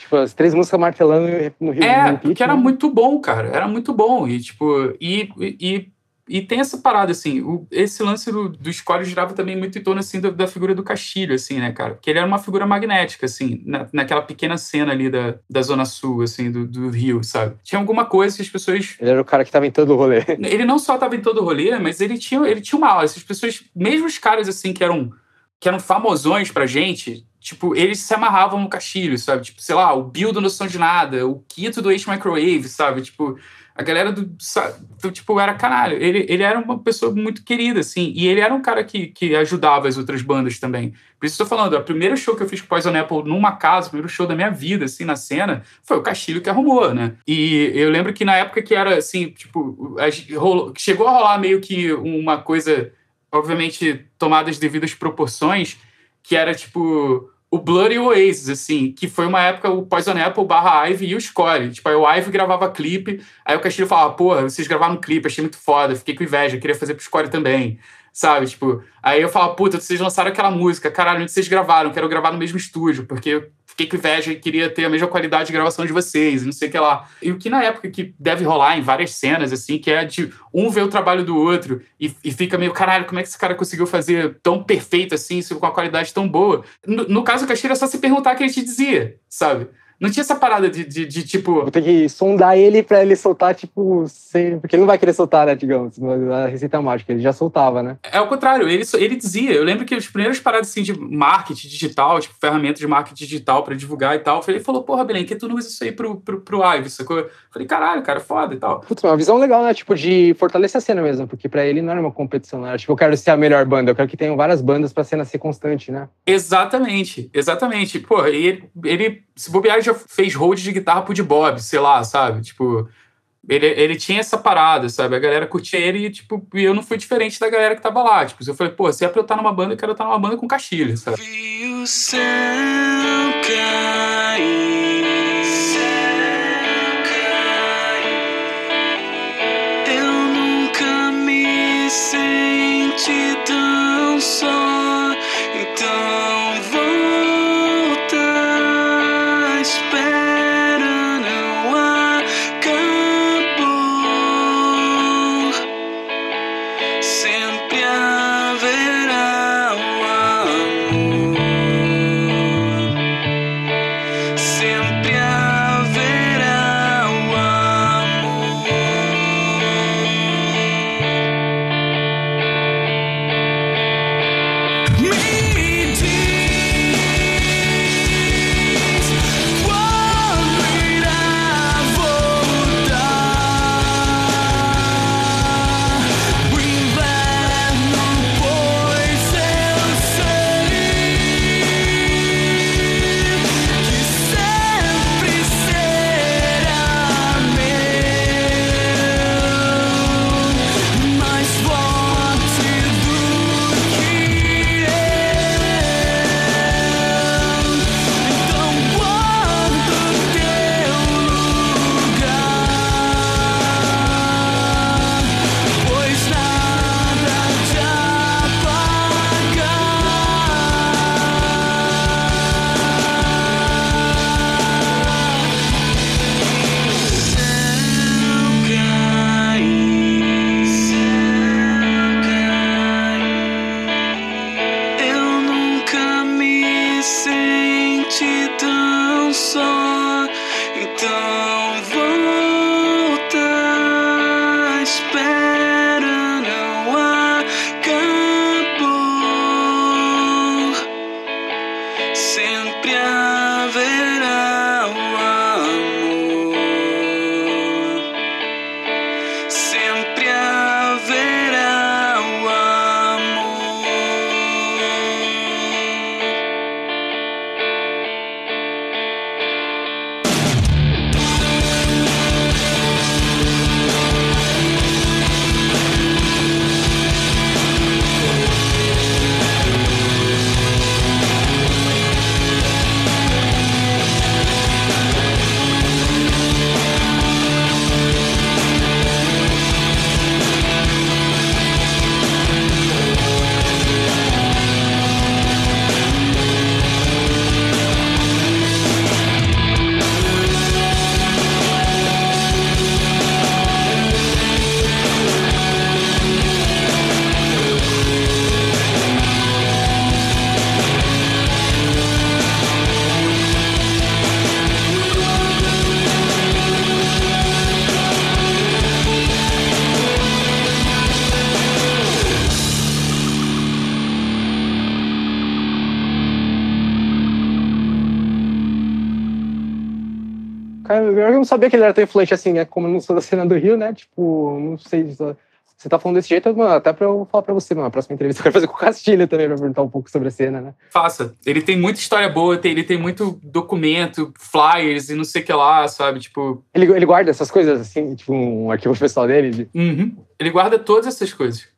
Tipo, as três músicas martelando no Rio. É, porque era né? muito bom, cara. Era muito bom. E, tipo, e, e e tem essa parada, assim, o, esse lance do, do score girava também muito em torno, assim, da, da, figura do Castilho, assim, né, cara? Porque ele era uma figura magnética, assim, na, naquela pequena cena ali da, da Zona Sul, assim, do, do Rio, sabe? Tinha alguma coisa que as pessoas... Ele era o cara que tava em todo o rolê. Ele não só tava em todo o rolê, mas ele tinha, ele tinha uma aula. Essas pessoas, mesmo os caras, assim, que eram, que eram famosões pra gente, tipo, eles se amarravam no Castilho, sabe? Tipo, sei lá, o Bill do Noção de Nada, o Quito do Eixo Microwave, sabe? Tipo a galera do, do, tipo, era caralho. Ele, ele era uma pessoa muito querida, assim. E ele era um cara que, que ajudava as outras bandas também. Por isso estou falando, o primeiro show que eu fiz com Poison Apple numa casa, o primeiro show da minha vida, assim, na cena, foi o Castilho que arrumou, né? E eu lembro que na época que era, assim, tipo, rolou, chegou a rolar meio que uma coisa, obviamente, tomada as devidas proporções, que era, tipo o Blur e o Oasis, assim, que foi uma época o Poison Apple barra Ive e o Score. Tipo, aí o Ive gravava clipe, aí o Castilho falava, porra, vocês gravaram clipe, achei muito foda, fiquei com inveja, queria fazer pro Score também, sabe? Tipo, aí eu falava, puta, vocês lançaram aquela música, caralho, onde vocês gravaram? Quero gravar no mesmo estúdio, porque fiquei com inveja e queria ter a mesma qualidade de gravação de vocês, não sei o que lá. E o que na época que deve rolar em várias cenas, assim, que é de um ver o trabalho do outro e, e fica meio, caralho, como é que esse cara conseguiu fazer tão perfeito assim, com a qualidade tão boa? No, no caso do Caxeira, é só se perguntar o que ele te dizia, sabe? Não tinha essa parada de, de, de tipo. Vou ter que sondar ele pra ele soltar, tipo, sem... porque ele não vai querer soltar, né, digamos, a receita mágica. Ele já soltava, né? É o contrário, ele, ele dizia. Eu lembro que as primeiras paradas assim de marketing digital, tipo, ferramentas de marketing digital pra divulgar e tal, ele falou, porra, Belém, que tu não usa isso aí pro, pro, pro Ive, sacou? Eu falei, caralho, cara, foda e tal. Putz, uma visão legal, né? Tipo, de fortalecer a cena mesmo, porque pra ele não era uma competição, né? Tipo, eu quero ser a melhor banda, eu quero que tenham várias bandas pra cena ser constante, né? Exatamente, exatamente. Pô, ele, ele se bobear, já fez hold de guitarra pro de Bob, sei lá, sabe? Tipo, ele, ele tinha essa parada, sabe? A galera curtia ele e, tipo, eu não fui diferente da galera que tava lá. Tipo, eu falei, pô, se é pra eu estar numa banda, eu quero estar numa banda com Castilho, sabe? Vi o céu cair. senti tão só, Cara, eu não sabia que ele era tão influente assim, né? Como eu não sou da cena do Rio, né? Tipo, não sei. Você tá falando desse jeito, mano, até pra eu falar pra você, mano. A próxima entrevista eu quero fazer com o Castilho também, pra perguntar um pouco sobre a cena, né? Faça. Ele tem muita história boa, ele tem muito documento, flyers e não sei o que lá, sabe? Tipo. Ele, ele guarda essas coisas, assim, tipo, um arquivo pessoal dele? Uhum. Ele guarda todas essas coisas.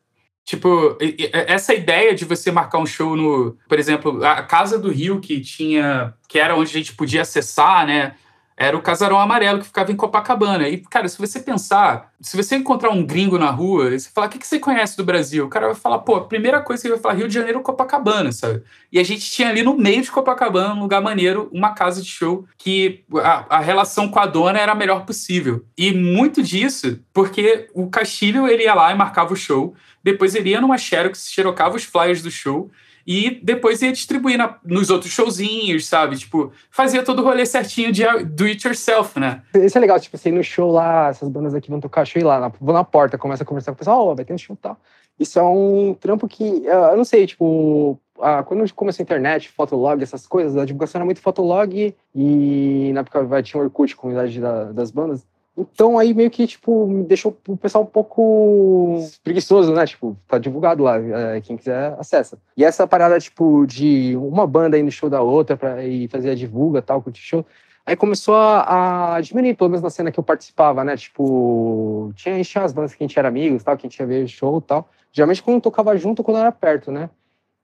Tipo, essa ideia de você marcar um show no, por exemplo, a Casa do Rio, que tinha, que era onde a gente podia acessar, né? Era o Casarão Amarelo, que ficava em Copacabana. E, cara, se você pensar, se você encontrar um gringo na rua e você falar, o que, que você conhece do Brasil? O cara vai falar, pô, a primeira coisa que ele vai falar, Rio de Janeiro, Copacabana, sabe? E a gente tinha ali no meio de Copacabana, um lugar maneiro, uma casa de show que a, a relação com a dona era a melhor possível. E muito disso porque o Castilho, ele ia lá e marcava o show, depois ele ia numa Xerox, xerocava os flyers do show e depois ia distribuir na, nos outros showzinhos, sabe? Tipo, fazia todo o rolê certinho de do it yourself, né? Isso é legal, tipo assim, no show lá, essas bandas aqui vão tocar show e lá, na, vou na porta, começa a conversar com o pessoal, ó, oh, vai ter um show e tal. Isso é um trampo que, eu não sei, tipo, quando começou a internet, fotolog, essas coisas, a divulgação era muito fotolog e na época tinha Orkut, comunidade da, das bandas. Então aí meio que, tipo, me deixou o pessoal um pouco preguiçoso, né? Tipo, tá divulgado lá, é, quem quiser acessa. E essa parada, tipo, de uma banda ir no show da outra pra ir fazer a divulga tal, curtir show, aí começou a, a, diminuir, pelo menos na cena que eu participava, né? Tipo, tinha, tinha as bandas que a gente era amigos, tal, que a gente ia ver show e tal. Geralmente quando tocava junto, quando era perto, né?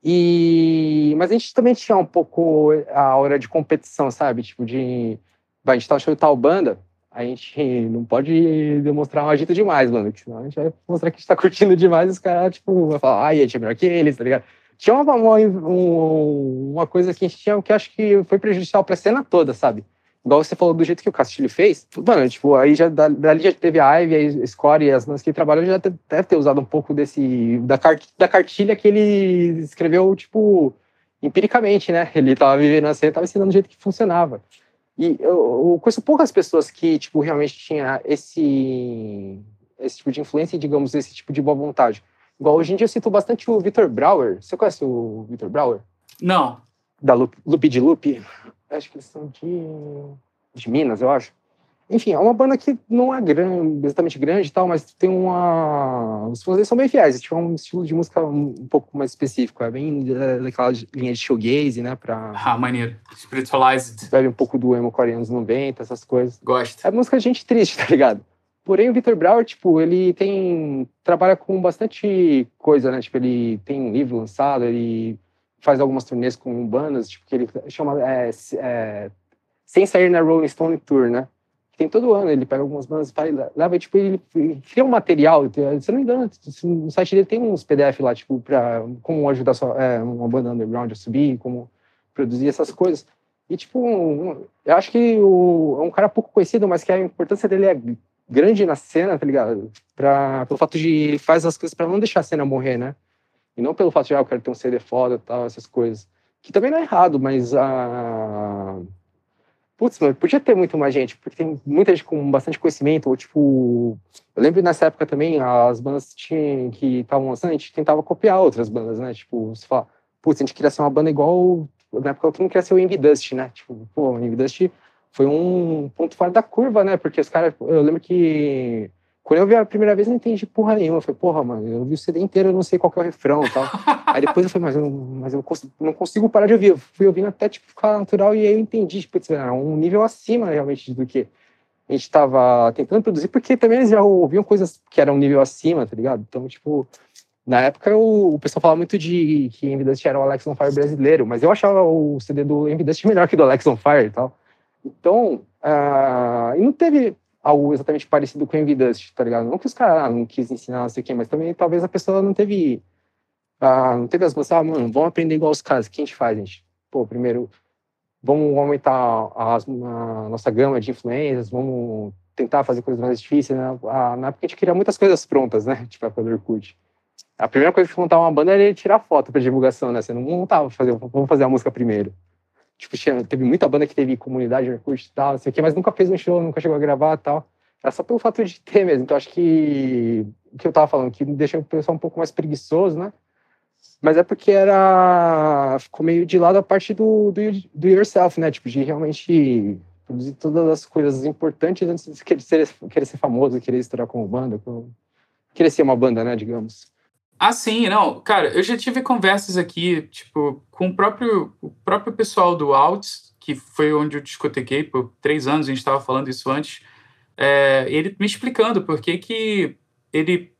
E... Mas a gente também tinha um pouco a hora de competição, sabe? Tipo, de... Vai, a gente tá no show de tal banda, a gente não pode demonstrar um agito demais, mano, senão a gente vai mostrar que a gente tá curtindo demais e os caras, tipo, vai falar, ai, a gente é melhor que eles, tá ligado? Tinha uma, uma, uma coisa que a gente tinha que acho que foi prejudicial pra cena toda, sabe? Igual você falou do jeito que o Castilho fez, mano, tipo, aí já dali já teve a Ivy, a Score e as mãos que trabalham já deve ter usado um pouco desse, da, da cartilha que ele escreveu, tipo, empiricamente, né? Ele tava vivendo a cena, tava ensinando do jeito que funcionava. E eu, eu conheço poucas pessoas que, tipo, realmente tinha esse, esse tipo de influência e, digamos, esse tipo de boa vontade. Igual hoje em dia eu cito bastante o Victor Brauer. Você conhece o Victor Brauer? Não. Da Lupe, Lupe de Lupe? Acho que eles são de, de Minas, eu acho. Enfim, é uma banda que não é grande, exatamente grande e tal, mas tem uma. Os fãs são bem fiéis, tipo, é um estilo de música um pouco mais específico, é bem daquela linha de showgaze, né? Pra... Ah, maneiro. Spiritualized. Bebe um pouco do emo 40 anos 90, essas coisas. Gosto. É música de gente triste, tá ligado? Porém, o Victor Brauer, tipo, ele tem. trabalha com bastante coisa, né? Tipo, ele tem um livro lançado, ele faz algumas turnês com bandas, tipo, que ele chama. É, é, sem sair na Rolling Stone Tour, né? Tem todo ano, ele pega algumas bandas, e leva, tipo, ele cria um material, se não me engano, no site dele tem uns PDF lá, tipo, para como ajudar sua, é, uma banda underground a subir, como produzir essas coisas. E, tipo, um, eu acho que o, é um cara pouco conhecido, mas que a importância dele é grande na cena, tá ligado? Pra, pelo fato de ele faz as coisas para não deixar a cena morrer, né? E não pelo fato de, ah, eu quero ter um CD foda e tal, essas coisas. Que também não é errado, mas a... putz, mano, podia ter muito mais gente, porque tem muita gente com bastante conhecimento, ou tipo, eu lembro nessa época também, as bandas tinham, que estavam lançando, a gente tentava copiar outras bandas, né, tipo, você fala, putz, a gente queria ser uma banda igual, na época todo mundo queria ser o Envy Dust, né, tipo, pô, o Envy Dust foi um ponto fora da curva, né, porque os caras, eu lembro que quando eu vi a primeira vez, não entendi porra nenhuma. Eu falei, porra, mano, eu vi o CD inteiro, eu não sei qual é o refrão e tal. aí depois eu falei, mas eu, mas eu não consigo parar de ouvir. Eu fui ouvindo até, tipo, ficar natural e aí eu entendi, tipo, era um nível acima, realmente, do que a gente estava tentando produzir, porque também eles já ouviam coisas que eram um nível acima, tá ligado? Então, tipo, na época o, o pessoal falava muito de que Envidust era o Alex on Fire brasileiro, mas eu achava o CD do Envidust melhor que do Alex on Fire e tal. Então, uh, e não teve algo exatamente parecido com Dust, tá ligado? Não que os caras ah, não quis ensinar, não sei o quê, mas também talvez a pessoa não teve. Ah, não teve as coisas, ah, mano, vamos aprender igual os caras. O que a gente faz, gente? Pô, primeiro, vamos aumentar a, nossa gama de influências, vamos tentar fazer coisas mais difíceis, né? Ah, na época a gente queria muitas coisas prontas, né? Tipo a do Orkut. A primeira coisa que montar uma banda era tirar foto para divulgação, né? Você não montava, fazer, vamos fazer a música primeiro. Tipo, tinha, teve muita banda que teve comunidade curso e tal, não sei o quê, mas nunca fez um show, nunca chegou a gravar e tal. Era só pelo fato de ter mesmo. Então, acho que o que eu tava falando, que deixa o pessoal um pouco mais preguiçoso, né? Mas é porque era. Ficou meio de lado a parte do, do, do yourself, né? Tipo, de realmente produzir todas as coisas importantes antes de querer ser, querer ser famoso, querer estourar como banda, querer ser uma banda, né, digamos. Ah, sim, não. Cara, eu já tive conversas aqui, tipo, com o próprio, o próprio pessoal do Alts, que foi onde eu discotequei por três anos, a gente estava falando isso antes, é, ele me explicando por que que ele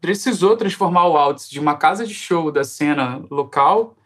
precisou transformar o Alts de uma casa de show da cena local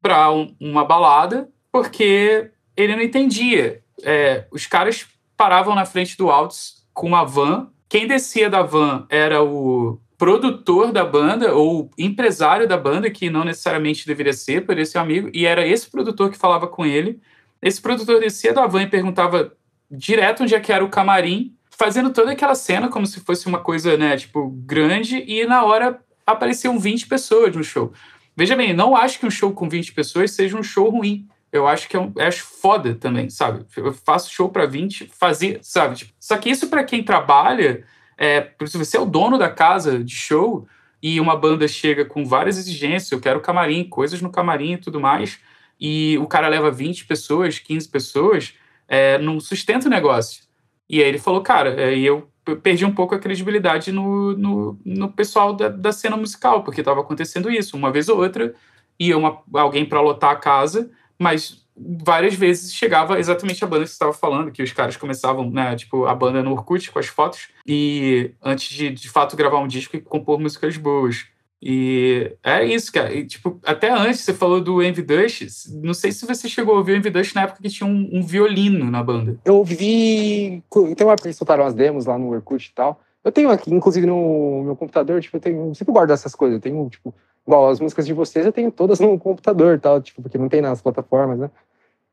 para um, uma balada, porque ele não entendia. É, os caras paravam na frente do Alts com uma van, quem descia da van era o produtor da banda ou empresário da banda, que não necessariamente deveria ser, ser um amigo, e era esse produtor que falava com ele. Esse produtor descia da van e perguntava direto onde é que era o camarim, fazendo toda aquela cena como se fosse uma coisa, né, tipo, grande, e na hora apareciam 20 pessoas no show. Veja bem, não acho que um show com 20 pessoas seja um show ruim. Eu acho que é um, acho foda também, sabe? Eu faço show para 20, fazer, sabe? Tipo, só que isso para quem trabalha é, se você é o dono da casa de show e uma banda chega com várias exigências, eu quero camarim, coisas no camarim e tudo mais, e o cara leva 20 pessoas, 15 pessoas, é, não sustenta o negócio. E aí ele falou, cara, é, e eu perdi um pouco a credibilidade no, no, no pessoal da, da cena musical, porque estava acontecendo isso. Uma vez ou outra ia uma, alguém para lotar a casa, mas várias vezes chegava exatamente a banda que você estava falando, que os caras começavam, né, tipo, a banda no Orkut com as fotos, e antes de, de fato, gravar um disco e compor músicas boas. E é isso, cara. E, tipo, até antes você falou do Envy Dust. Não sei se você chegou a ouvir o Envy Dust na época que tinha um, um violino na banda. Eu ouvi. Então, uma época que soltaram as demos lá no Orkut e tal. Eu tenho aqui, inclusive no meu computador, tipo, eu tenho. Eu sempre guardo essas coisas. Eu tenho, tipo, igual as músicas de vocês, eu tenho todas no computador tal, tipo, porque não tem nas plataformas, né?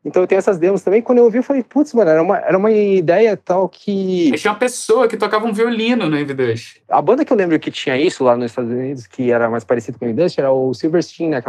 Então eu tenho essas demos também. Quando eu ouvi, eu falei, putz, mano, era uma, era uma ideia tal que. Tinha uma pessoa que tocava um violino no MV2. A banda que eu lembro que tinha isso lá nos Estados Unidos, que era mais parecido com o MV2, era o Silverstein, né,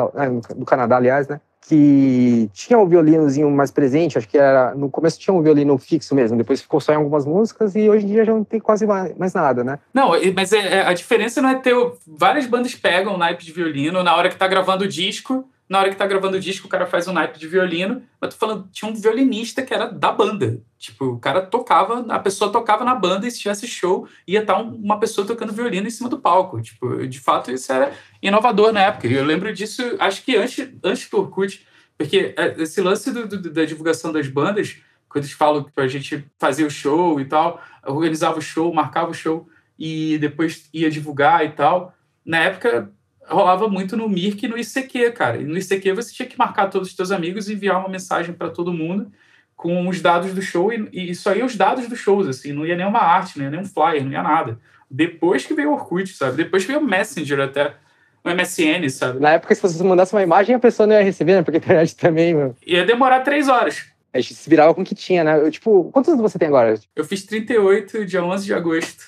do Canadá, aliás, né? Que tinha um violinozinho mais presente, acho que era. No começo tinha um violino fixo mesmo, depois ficou só em algumas músicas e hoje em dia já não tem quase mais, mais nada, né? Não, mas é, é, a diferença não é ter. Várias bandas pegam o naipe de violino na hora que tá gravando o disco na hora que tá gravando o disco, o cara faz um naipe de violino. Mas tô falando, tinha um violinista que era da banda. Tipo, o cara tocava, a pessoa tocava na banda e se tivesse show, ia estar tá uma pessoa tocando violino em cima do palco. Tipo, de fato, isso era inovador na época. Eu lembro disso, acho que antes, antes do Orkut, porque é, esse lance do, do, da divulgação das bandas, quando eles falam pra gente fazer o show e tal, organizava o show, marcava o show e depois ia divulgar e tal. Na época, rolava muito no Mirk e no ICQ, cara. E no ICQ você tinha que marcar todos os seus amigos e enviar uma mensagem para todo mundo com os dados do show. E, e isso aí é os dados dos shows, assim. Não ia nem uma arte, não ia nem um flyer, não ia nada. Depois que veio o Orkut, sabe? Depois que veio o Messenger até. O MSN, sabe? Na época, se você mandasse uma imagem, a pessoa não ia receber, né? Porque a internet também, mano. Ia demorar três horas. A gente se virava com o que tinha, né? Eu, tipo, quantos anos você tem agora? Eu fiz 38, dia 11 de agosto.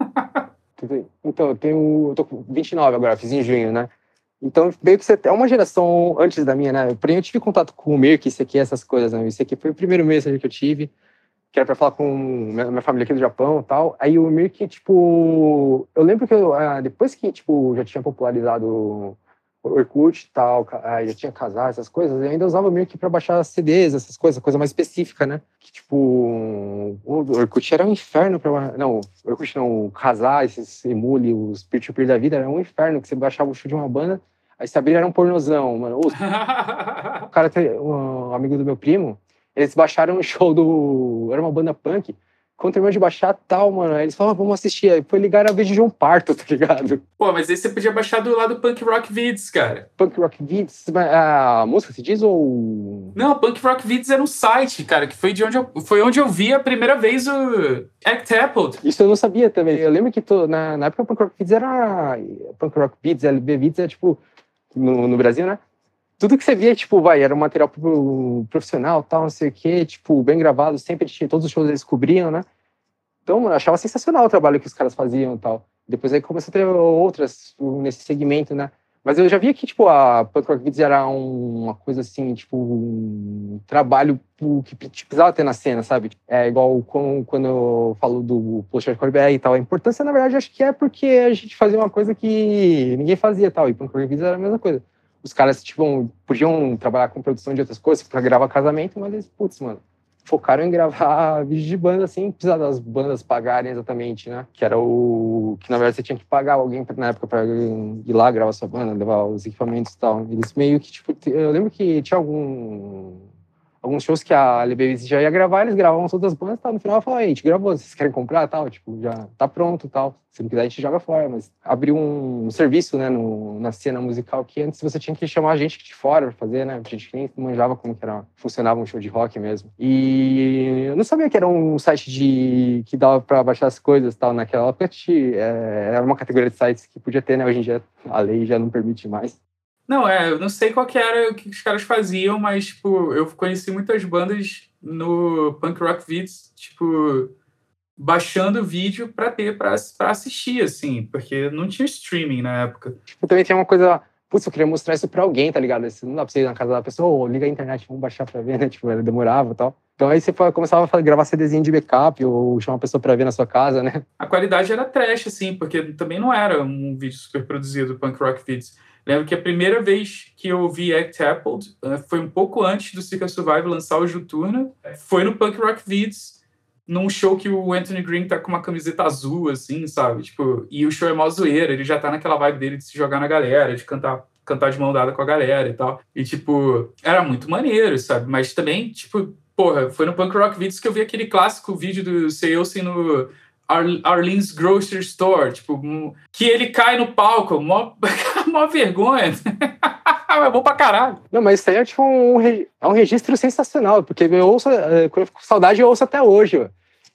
Então, eu tenho. Eu tô com 29 agora, fiz em junho, né? Então, meio que você é uma geração antes da minha, né? Porém, eu tive contato com o Mirk, isso aqui, essas coisas, né? Isso aqui foi o primeiro mês que eu tive, que era pra falar com minha família aqui do Japão e tal. Aí o Mirk, tipo. Eu lembro que eu, ah, depois que, tipo, já tinha popularizado Orkut e tal, já tinha casar, essas coisas, eu ainda usava meio que para baixar CDs, essas coisas, coisa mais específica, né? Que, tipo, o Orkut era um inferno para Não, Orkut não, casar, esses emule, os peer-to-peer da vida, era um inferno, que você baixava o show de uma banda, aí você abria, era um pornozão, mano. o cara, um amigo do meu primo, eles baixaram um show do... Era uma banda punk, quando terminou de baixar tal, mano, aí eles falaram, ah, vamos assistir. Aí foi ligar a vez de João Parto, tá ligado? Pô, mas aí você podia baixar do lado do Punk Rock Vids, cara. Punk Rock Vids? A música se diz ou. Não, Punk Rock Vids era um site, cara, que foi, de onde eu, foi onde eu vi a primeira vez o Act Apple. Isso eu não sabia também. Eu lembro que tô, na, na época o Punk Rock Vids era. Punk Rock Vids, LB Vids é tipo. No, no Brasil, né? Tudo que você via, tipo, vai, era um material profissional, tal, não sei o quê, tipo, bem gravado, sempre tinha, todos os shows eles cobriam, né? Então, eu achava sensacional o trabalho que os caras faziam e tal. Depois aí começou a ter outras nesse segmento, né? Mas eu já via que, tipo, a Punk Rock Beats era uma coisa assim, tipo, um trabalho que precisava ter na cena, sabe? É igual quando eu falo do Post Hardcore BR e tal. A importância, na verdade, acho que é porque a gente fazia uma coisa que ninguém fazia tal. E Punk Rock Beats era a mesma coisa os caras, tipo, podiam trabalhar com produção de outras coisas para gravar casamento, mas eles, putz, mano, focaram em gravar vídeo de banda sem precisar das bandas pagarem exatamente, né? Que era o que na verdade você tinha que pagar alguém na época para ir lá gravar sua banda, levar os equipamentos e tal. Eles meio que tipo, eu lembro que tinha algum alguns shows que a LBBC já ia gravar, eles gravavam todas as bandas, tá? no final falavam, a gente gravou, vocês querem comprar, tal, tipo, já tá pronto, tal. Se não quiser, a gente joga fora, mas abriu um, serviço, né, no, na cena musical que antes você tinha que chamar a gente de fora pra fazer, né, gente que nem manjava como que era, funcionava um show de rock mesmo. E eu não sabia que era um site de, que dava pra baixar as coisas, tal, naquela época, é, era uma categoria de sites que podia ter, né, hoje em dia a lei já não permite mais. Não, é, eu não sei qual que era o que os caras faziam, mas, tipo, eu conheci muitas bandas no Punk Rock Vids, tipo, baixando vídeo pra ter, pra assistir, assim, porque não tinha streaming na época. Tipo, também tinha uma coisa, putz, eu queria mostrar isso pra alguém, tá ligado? Não dá pra você ir na casa da pessoa, ou liga a internet, vamos baixar pra ver, né? Tipo, ela demorava e tal. Então aí você começava a gravar CDzinho de backup ou chamar uma pessoa pra ver na sua casa, né? A qualidade era trash, assim, porque também não era um vídeo super produzido, Punk Rock Vids. Lembro que a primeira vez que eu vi Act Appled uh, foi um pouco antes do Seeker Survive lançar o Juturna. Foi no Punk Rock Vids, num show que o Anthony Green tá com uma camiseta azul, assim, sabe? Tipo, e o show é mó zoeira, ele já tá naquela vibe dele de se jogar na galera, de cantar cantar de mão dada com a galera e tal. E, tipo, era muito maneiro, sabe? Mas também, tipo, porra, foi no Punk Rock Vids que eu vi aquele clássico vídeo do Seilson no Ar Arlene's Grocery Store, tipo, que ele cai no palco, mó, mó vergonha. é bom pra caralho. Não, mas isso aí é tipo um, é um registro sensacional, porque eu ouço, quando eu fico com saudade, eu ouço até hoje.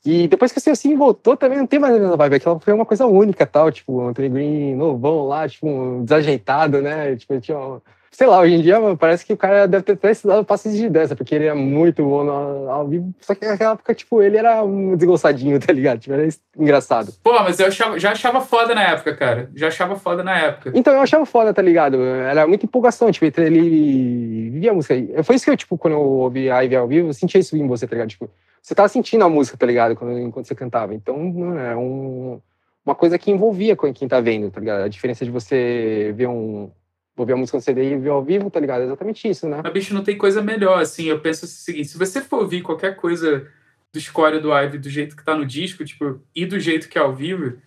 E depois que o assim voltou, também não tem mais a mesma vibe. Aquela foi uma coisa única, tal, tipo, Anthony Green novão lá, tipo, desajeitado, né? Tipo, tinha uma sei lá, hoje em dia parece que o cara deve ter até estudado passes de dança, porque ele é muito bom ao vivo. Só que naquela época, tipo, ele era um desgostadinho, tá ligado? Tipo, era engraçado. Pô, mas eu achava, já achava foda na época, cara. Já achava foda na época. Então, eu achava foda, tá ligado? Era muita empolgação, tipo, ele vivia a música. Foi isso que eu, tipo, quando eu ouvi a Ivy ao vivo, eu sentia isso em você, tá ligado? Tipo, você tava sentindo a música, tá ligado? Quando, enquanto você cantava. Então, é um, uma coisa que envolvia com quem tá vendo, tá ligado? A diferença de você ver um ouvir a música no CD e ver ao vivo, tá ligado? É exatamente isso, né? Mas, bicho, não tem coisa melhor, assim. Eu penso o seguinte: se você for ouvir qualquer coisa do score do Ive do jeito que tá no disco, tipo, e do jeito que é ao vivo,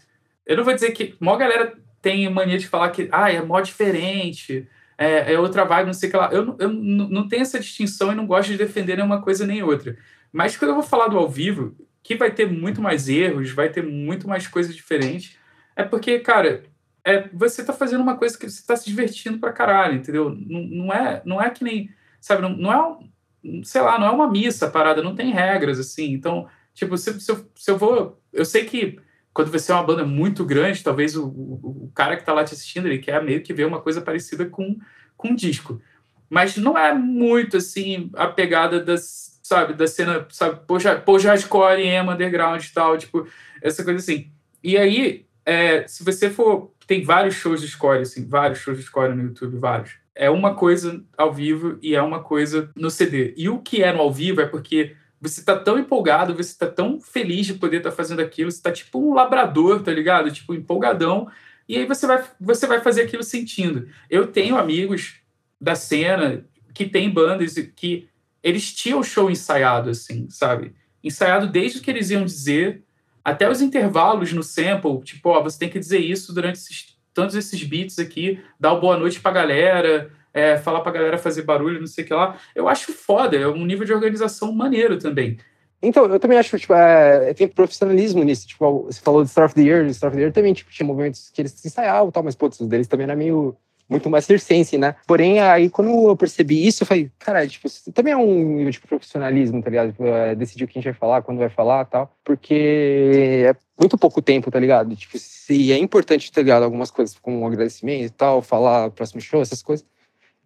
eu não vou dizer que. Mó galera tem mania de falar que, ah, é mó diferente, é, é outra vibe, não sei o que lá. Eu, eu não tenho essa distinção e não gosto de defender nenhuma coisa nem outra. Mas quando eu vou falar do ao vivo, que vai ter muito mais erros, vai ter muito mais coisas diferentes, é porque, cara, é, você tá fazendo uma coisa que você tá se divertindo pra caralho, entendeu? Não, não, é, não é que nem, sabe, não, não é, sei lá, não é uma missa parada, não tem regras, assim. Então, tipo, se, se, eu, se eu vou, eu sei que quando você é uma banda muito grande, talvez o, o, o, cara que tá lá te assistindo, ele quer meio que ver uma coisa parecida com, com um disco. Mas não é muito, assim, a pegada das, sabe, da cena, sabe, post-hardcore, emo, underground e tal, tipo, essa coisa assim. E aí, é, se você for tem vários shows de score, assim, vários shows de score no YouTube, vários. É uma coisa ao vivo e é uma coisa no CD. E o que é no ao vivo é porque você tá tão empolgado, você tá tão feliz de poder estar tá fazendo aquilo, você tá tipo um labrador, tá ligado? Tipo, empolgadão. E aí você vai, você vai fazer aquilo sentindo. Eu tenho amigos da cena que tem bandas que eles tinham o show ensaiado, assim, sabe? Ensaiado desde o que eles iam dizer até os intervalos no sample, tipo, ó, você tem que dizer isso durante esses, todos esses beats aqui, dar o boa noite pra galera, é, falar pra galera fazer barulho, não sei o que lá. Eu acho foda, é um nível de organização maneiro também. Então, eu também acho, tipo, é, tem profissionalismo nisso. Tipo, você falou do Star of the Year, Star of the Year também, tipo, tinha movimentos que eles ensaiavam e tal, mas, pô, os deles também era meio muito mais circense, né? Porém, aí quando eu percebi isso, eu falei, cara, tipo, também é um nível de profissionalismo, tá ligado? Tipo, é, decidir o que a gente vai falar, quando vai falar tal. Porque é muito pouco tempo, tá ligado? Tipo, se é importante, tá ligado? Algumas coisas como um agradecimento e tal, falar próximo show, essas coisas.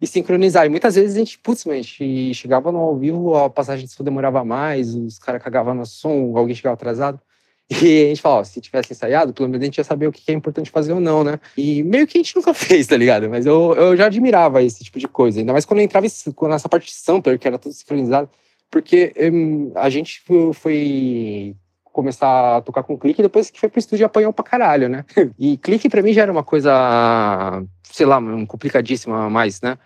E sincronizar. E muitas vezes a gente, putz, a gente chegava no ao vivo, a passagem só demorava mais, os caras cagavam no som, alguém chegava atrasado. E a gente fala, ó, se tivesse ensaiado, pelo menos a gente ia saber o que é importante fazer ou não, né? E meio que a gente nunca fez, tá ligado? Mas eu, eu já admirava esse tipo de coisa. Ainda mais quando eu entrava nessa parte de sampler, que era tudo sincronizado. Porque um, a gente foi começar a tocar com clique depois que foi pro estúdio apanhou pra caralho, né? E clique pra mim já era uma coisa, sei lá, complicadíssima mais, né?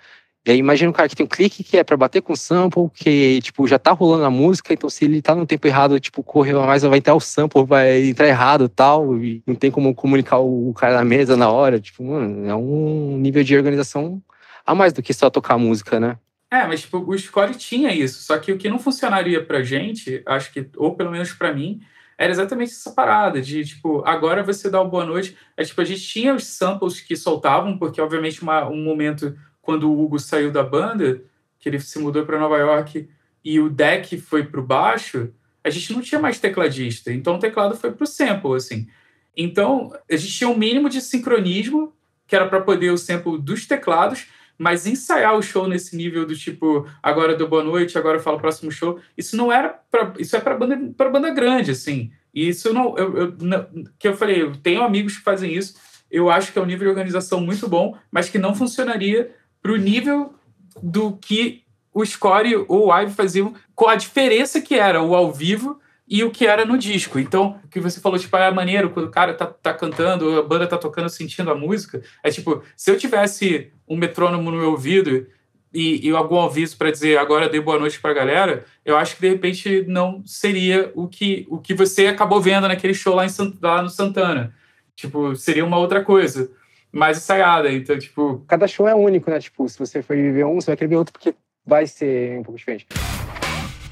E aí imagina um cara que tem um clique que é para bater com sample, que tipo já tá rolando a música, então se ele tá no tempo errado, tipo, correu mais, vai entrar o sample, vai entrar errado tal, e não tem como comunicar o cara na mesa na hora. Tipo, mano, é um nível de organização a mais do que só tocar música, né? É, mas tipo, o score tinha isso, só que o que não funcionaria pra gente, acho que, ou pelo menos para mim, era exatamente essa parada de, tipo, agora você dá o boa noite. É tipo, a gente tinha os samples que soltavam, porque obviamente uma, um momento quando o Hugo saiu da banda, que ele se mudou para Nova York e o deck foi para o baixo, a gente não tinha mais tecladista. Então o teclado foi para o sample, assim. Então a gente tinha um mínimo de sincronismo, que era para poder o sample dos teclados, mas ensaiar o show nesse nível do tipo, agora deu boa noite, agora fala o próximo show, isso não era para isso é para banda banda grande, assim. E isso não eu, eu não, que eu falei, eu tenho amigos que fazem isso. Eu acho que é um nível de organização muito bom, mas que não funcionaria para o nível do que o Score ou o Ive faziam, com a diferença que era o ao vivo e o que era no disco. Então, o que você falou, tipo, é maneiro quando o cara tá, tá cantando, a banda tá tocando, sentindo a música. É tipo, se eu tivesse um metrônomo no meu ouvido e, e algum aviso para dizer agora dei boa noite pra galera, eu acho que de repente não seria o que, o que você acabou vendo naquele show lá, em, lá no Santana. Tipo, seria uma outra coisa mais ensaiada. Então, tipo. Cada show é único, né? Tipo, se você for viver um, você vai querer ver outro, porque vai ser um pouco diferente.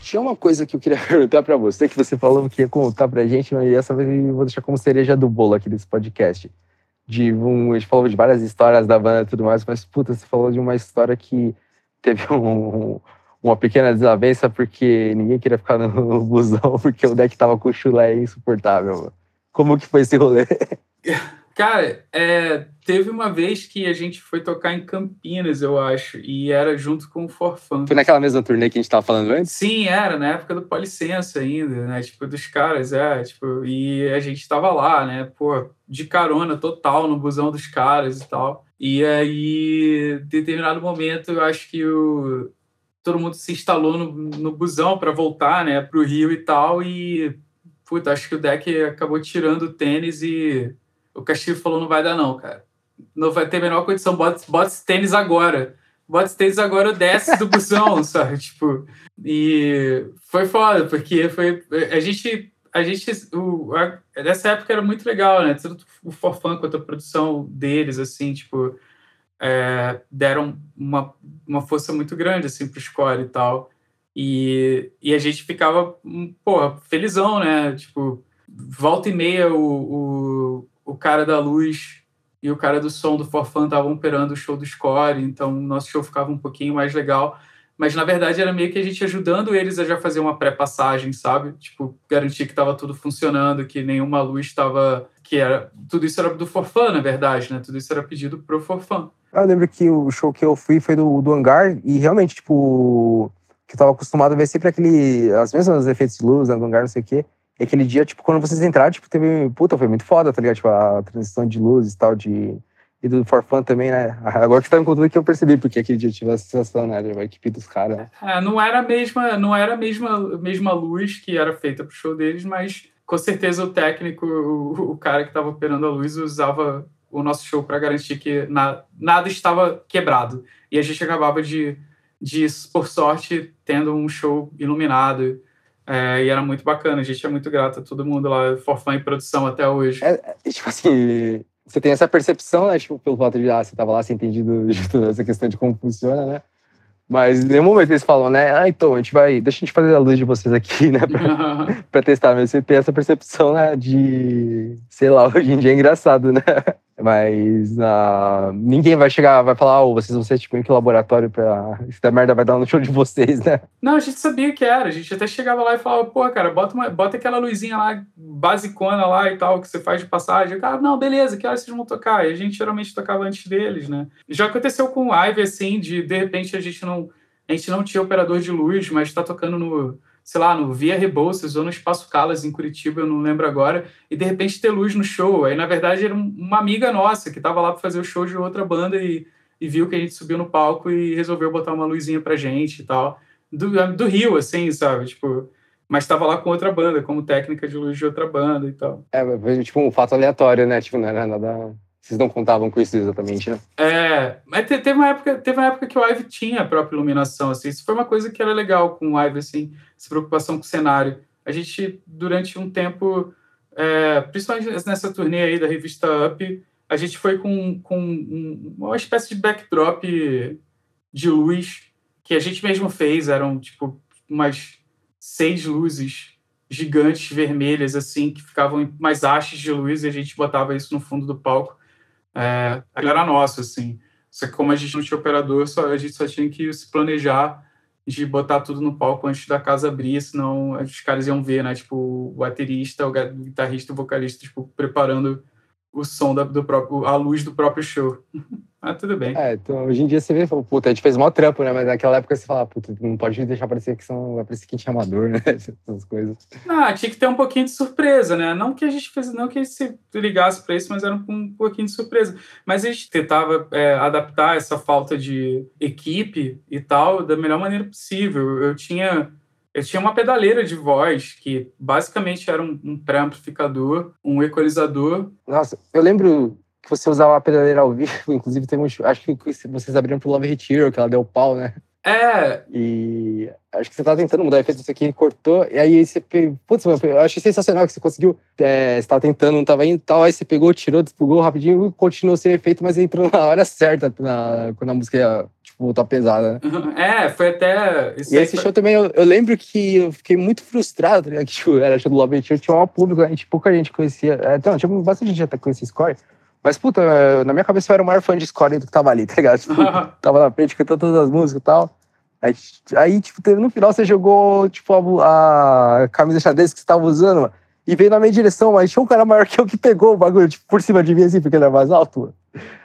Tinha uma coisa que eu queria perguntar para você, que você falou que ia contar pra gente, mas essa vez eu vou deixar como cereja do bolo aqui desse podcast. De um, a gente falou de várias histórias da banda e tudo mais, mas puta, você falou de uma história que teve um, uma pequena desavença porque ninguém queria ficar no busão porque o deck tava com o chulé insuportável. Como que foi esse rolê? Cara, é, teve uma vez que a gente foi tocar em Campinas, eu acho, e era junto com o Forfã. Foi naquela mesma turnê que a gente tava falando antes? Sim, era, na época do Policença ainda, né? Tipo, dos caras, é, tipo, e a gente tava lá, né? Pô, de carona total no busão dos caras e tal. E aí, em determinado momento, eu acho que o, todo mundo se instalou no, no busão para voltar, né, pro Rio e tal, e, puta, acho que o deck acabou tirando o tênis e o Castilho falou: não vai dar, não, cara. Não vai ter a menor condição. Bota, bota esse tênis agora. Bota esse tênis agora, desce do busão, sabe? Tipo, e foi foda, porque foi. A gente. A gente. O, a, nessa época era muito legal, né? Tanto o Forfã quanto a produção deles, assim, tipo. É, deram uma, uma força muito grande, assim, pro score e tal. E, e a gente ficava, hum, pô, felizão, né? Tipo, volta e meia o, o o cara da luz e o cara do som do Forfan estavam operando o show do score, então o nosso show ficava um pouquinho mais legal. Mas na verdade era meio que a gente ajudando eles a já fazer uma pré-passagem, sabe? Tipo, garantir que estava tudo funcionando, que nenhuma luz estava. que era. Tudo isso era do Forfan, na verdade, né? Tudo isso era pedido pro Forfan. Eu lembro que o show que eu fui foi do, do hangar e realmente, tipo, que eu tava acostumado a ver sempre aquele. as mesmas efeitos de luz, né, do hangar, não sei o quê. E aquele dia, tipo, quando vocês entraram, tipo, teve. Puta, foi muito foda, tá ligado? Tipo, a transição de luzes e tal, de. E do For Fun também, né? Agora que você tá me contando que eu percebi, porque aquele dia eu tive a sensação, né? A equipe dos caras, né? É, não era a mesma, não era a mesma, mesma luz que era feita pro show deles, mas com certeza o técnico, o, o cara que estava operando a luz, usava o nosso show para garantir que na, nada estava quebrado. E a gente acabava de, de, por sorte, tendo um show iluminado é, e era muito bacana, a gente é muito grato a todo mundo lá, Forfã em produção até hoje. É, é, tipo assim, você tem essa percepção, né? Tipo, pelo fato de ah, você tava lá, você entendido toda essa questão de como funciona, né? Mas em nenhum momento eles falam, né? Ah, então, a gente vai. Deixa a gente fazer a luz de vocês aqui, né? Pra, pra testar. Mas você tem essa percepção, né? De. Sei lá, hoje em dia é engraçado, né? Mas uh, ninguém vai chegar, vai falar, oh, vocês vão ser tipo em que laboratório pra. Isso da merda vai dar no show de vocês, né? Não, a gente sabia que era. A gente até chegava lá e falava, pô, cara, bota, uma, bota aquela luzinha lá, basicona lá e tal, que você faz de passagem. O cara, não, beleza, que horas vocês vão tocar? E a gente geralmente tocava antes deles, né? Já aconteceu com o Ivy, assim, de de repente a gente não. A gente não tinha operador de luz, mas tá tocando no sei lá, no Via Rebouças ou no Espaço Calas, em Curitiba, eu não lembro agora, e de repente ter luz no show. Aí, na verdade, era uma amiga nossa que estava lá para fazer o show de outra banda e, e viu que a gente subiu no palco e resolveu botar uma luzinha pra gente e tal. Do, do Rio, assim, sabe? Tipo, mas estava lá com outra banda, como técnica de luz de outra banda e tal. É, tipo um fato aleatório, né? Tipo, não era nada vocês não contavam com isso exatamente, né? É, mas teve uma época, teve uma época que o Ive tinha a própria iluminação, assim. Isso foi uma coisa que era legal com o Ive, assim, essa preocupação com o cenário. A gente, durante um tempo, é, principalmente nessa turnê aí da revista Up, a gente foi com, com uma espécie de backdrop de luz que a gente mesmo fez. Eram, tipo, umas seis luzes gigantes vermelhas, assim, que ficavam mais hastes de luz e a gente botava isso no fundo do palco. É, era nosso, assim. Só que como a gente não tinha operador, só, a gente só tinha que se planejar de botar tudo no palco antes da casa abrir, senão os caras iam ver, né? Tipo, o baterista, o guitarrista, o vocalista, tipo, preparando o som da, do próprio, a luz do próprio show. Ah, tudo bem. É, então hoje em dia você vê, puta, a gente fez mó trampo, né? Mas naquela época você fala, puta, não pode deixar parecer que são, vai parecer gente é amador, né? Essas coisas. Ah, tinha que ter um pouquinho de surpresa, né? Não que a gente fez, não que a gente se ligasse pra isso, mas era um, pouquinho de surpresa. Mas a gente tentava é, adaptar essa falta de equipe e tal da melhor maneira possível. Eu tinha eu tinha uma pedaleira de voz que basicamente era um, um pré-amplificador, um equalizador. Nossa, eu lembro que você usava a pedaleira ao vivo, inclusive tem um, acho que vocês abriram pro Love Hero, que ela deu pau, né? É. E acho que você tava tentando mudar efeito disso aqui, cortou, e aí você pegou. Putz, eu achei sensacional que você conseguiu. É, você tava tentando, não tava indo e tal, aí você pegou, tirou, despugou rapidinho e continuou sem efeito, mas entrou na hora certa, na, quando a música ia, tipo, voltar pesada, né? É, foi até. e esse foi... show também, eu, eu, lembro que eu fiquei muito frustrado, tá Que tipo, era show do Love Hero, tinha um público, a gente, pouca gente conhecia. É, então, tinha bastante gente até conhecia Score. Mas, puta, na minha cabeça eu era o maior fã de Score do que tava ali, tá ligado? Tipo, tava na frente cantando todas as músicas e tal. Aí, aí, tipo, no final você jogou, tipo, a, a camisa xadrez que você tava usando, mano, e veio na minha direção, mas tinha um cara maior que eu que pegou o bagulho, tipo, por cima de mim, assim, porque ele era mais alto, mano.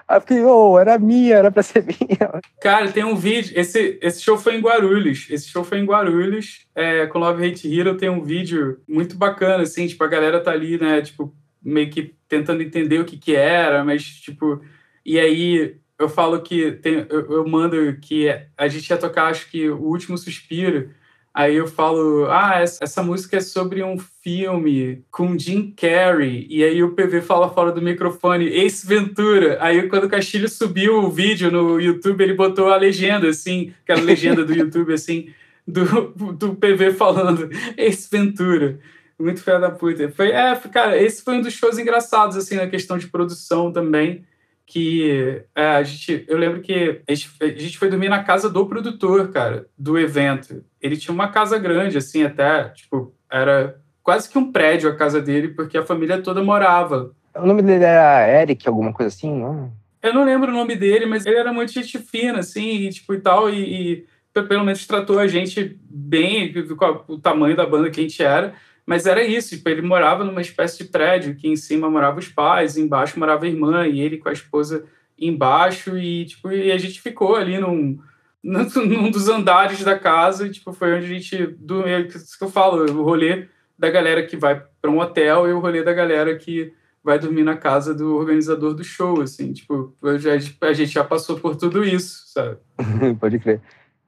Aí eu fiquei, ô, oh, era minha, era pra ser minha. Cara, tem um vídeo, esse, esse show foi em Guarulhos, esse show foi em Guarulhos, é, com Love Hate Hero, tem um vídeo muito bacana, assim, tipo, a galera tá ali, né, tipo, meio que tentando entender o que que era, mas, tipo... E aí eu falo que... Tem, eu, eu mando que a gente ia tocar, acho que, O Último Suspiro, Aí eu falo, ah, essa, música é sobre um filme com Jim Carrey. E aí o PV fala fora do microfone, Ace Ventura. Aí quando o Castilho subiu o vídeo no YouTube, ele botou a legenda, assim, aquela legenda do YouTube, assim, do, do PV falando Ace Ventura. Muito feio da puta. Foi, é, cara, esse foi um dos shows engraçados, assim, na questão de produção também. Que é, a gente, eu lembro que a gente, a gente foi dormir na casa do produtor, cara, do evento. Ele tinha uma casa grande, assim, até, tipo, era quase que um prédio a casa dele, porque a família toda morava. O nome dele era Eric, alguma coisa assim, não? Eu não lembro o nome dele, mas ele era muito gente fina, assim, e, tipo, e tal, e, e pelo menos tratou a gente bem, com o tamanho da banda que a gente era. Mas era isso, tipo, ele morava numa espécie de prédio, que em cima moravam os pais, embaixo morava a irmã, e ele com a esposa embaixo, e, tipo, e a gente ficou ali num, num dos andares da casa, e, tipo, foi onde a gente, do, é que eu falo, o rolê da galera que vai para um hotel e o rolê da galera que vai dormir na casa do organizador do show, assim, tipo, já, a gente já passou por tudo isso, sabe? Pode crer.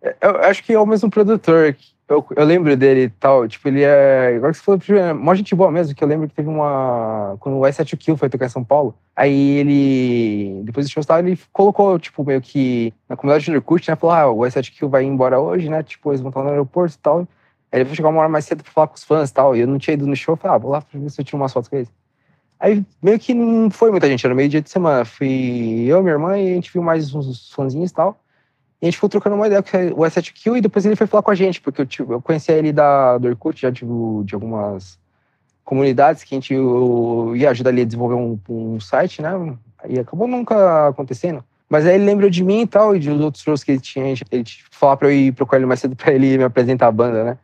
É, eu acho que é o mesmo produtor eu, eu lembro dele e tal, tipo, ele é. Agora que você falou, é mó gente boa mesmo, que eu lembro que teve uma. Quando o S7 Kill foi tocar em São Paulo, aí ele. Depois do show ele colocou, tipo, meio que na comunidade de Nurkut, né? Falou, ah, o S7 Kill vai embora hoje, né? Tipo, eles vão estar no aeroporto e tal. Aí ele vai chegar uma hora mais cedo pra falar com os fãs e tal. E eu não tinha ido no show, eu falei, ah, vou lá pra ver se eu tiro umas fotos com eles. Aí meio que não foi muita gente, era meio dia de semana. Fui eu, minha irmã, e a gente viu mais uns fãzinhos e tal. E a gente ficou trocando uma ideia com o S7Q e depois ele foi falar com a gente, porque eu, tipo, eu conhecia ele da, do Orkut, já tipo, de algumas comunidades que a gente eu, ia ajudar ele a desenvolver um, um site, né? E acabou nunca acontecendo. Mas aí ele lembrou de mim e tal, e de outros shows que ele tinha. Ele falou pra eu ir procurar ele mais cedo pra ele me apresentar a banda, né?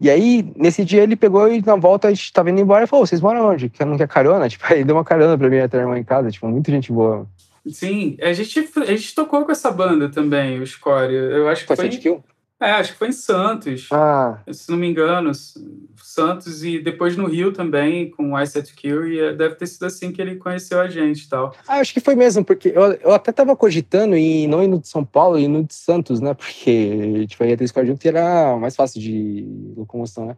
E aí, nesse dia, ele pegou e na volta a gente tava indo embora e falou: vocês moram onde? Que não quer carona? Tipo, aí deu uma carona pra mim até a irmã em casa, tipo, muita gente boa. Sim, a gente, a gente tocou com essa banda também, o Score. Eu acho que foi. Kill? É, acho que foi em Santos. Ah. Se não me engano, Santos e depois no Rio também, com o Ice Kill, e é, deve ter sido assim que ele conheceu a gente e tal. Ah, acho que foi mesmo, porque eu, eu até tava cogitando em não ir no de São Paulo e no de Santos, né? Porque tipo, ia ter Score junto e era mais fácil de locomoção, né?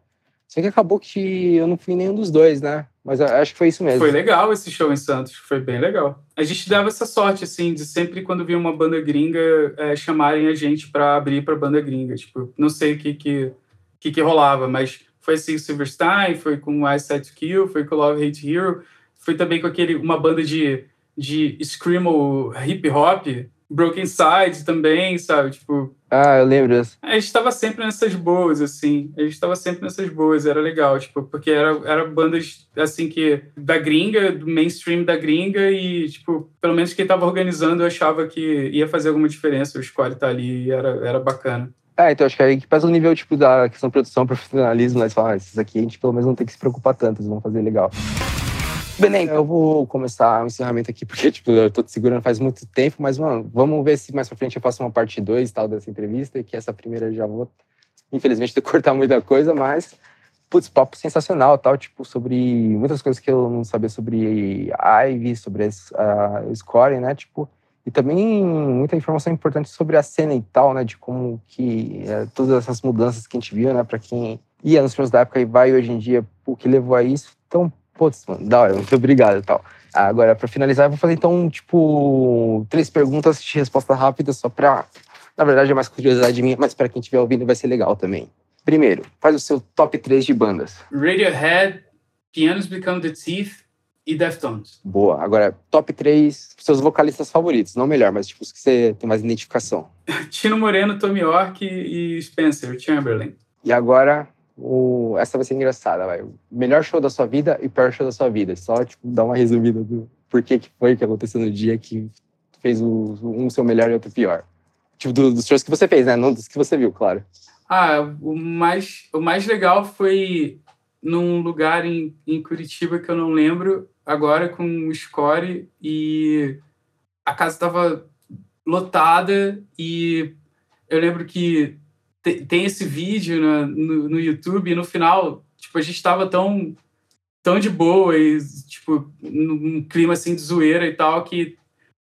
Só que acabou que eu não fui nenhum dos dois, né? Mas acho que foi isso mesmo. Foi legal esse show em Santos, foi bem legal. A gente dava essa sorte, assim, de sempre quando via uma banda gringa é, chamarem a gente para abrir para banda gringa. Tipo, não sei o que que, que que rolava, mas foi assim, Silverstein, foi com I Set Kill, foi com Love Hate Hero, foi também com aquele, uma banda de, de screamo hip hop, Broken Side também, sabe? Tipo. Ah, eu lembro disso. A gente tava sempre nessas boas, assim. A gente tava sempre nessas boas, era legal, tipo, porque era, era bandas, assim, que. da gringa, do mainstream da gringa, e, tipo, pelo menos quem tava organizando eu achava que ia fazer alguma diferença o score tá ali, e era, era bacana. É, então acho que aí que pesa o nível, tipo, da questão de produção, profissionalismo, né? Eles falam, ah, esses aqui a gente pelo menos não tem que se preocupar tanto, eles vão fazer legal. Belém, eu vou começar o encerramento aqui, porque, tipo, eu tô te segurando faz muito tempo, mas, mano, vamos ver se mais pra frente eu faço uma parte 2 tal dessa entrevista, que essa primeira eu já vou, infelizmente, ter que cortar muita coisa, mas, putz, papo sensacional, tal, tipo, sobre muitas coisas que eu não sabia sobre Ivy, sobre a, scoring, né, tipo, e também muita informação importante sobre a cena e tal, né, de como que é, todas essas mudanças que a gente viu, né, para quem ia nos filmes da época e vai hoje em dia, o que levou a isso. Então, Putz, mano, da hora, muito obrigado e tal. Agora, para finalizar, eu vou fazer então, tipo, três perguntas de resposta rápida, só pra. Na verdade, é mais curiosidade minha, mas para quem estiver ouvindo vai ser legal também. Primeiro, faz o seu top 3 de bandas. Radiohead, Pianos Become the Teeth e Deftones. Boa. Agora, top 3 seus vocalistas favoritos. Não melhor, mas tipo os que você tem mais identificação. Tino Moreno, Tommy York e Spencer Chamberlain. E agora, o, essa vai ser engraçada, vai. Melhor show da sua vida e pior show da sua vida. Só, tipo, dar uma resumida do porquê que foi que aconteceu no dia que fez o, um seu melhor e outro pior. Tipo, do, dos shows que você fez, né? Não dos que você viu, claro. Ah, o mais, o mais legal foi num lugar em, em Curitiba que eu não lembro, agora com o score, e a casa estava lotada, e eu lembro que tem esse vídeo no, no, no, YouTube e no final, tipo, a gente tava tão, tão de boa e, tipo, num clima, assim, de zoeira e tal, que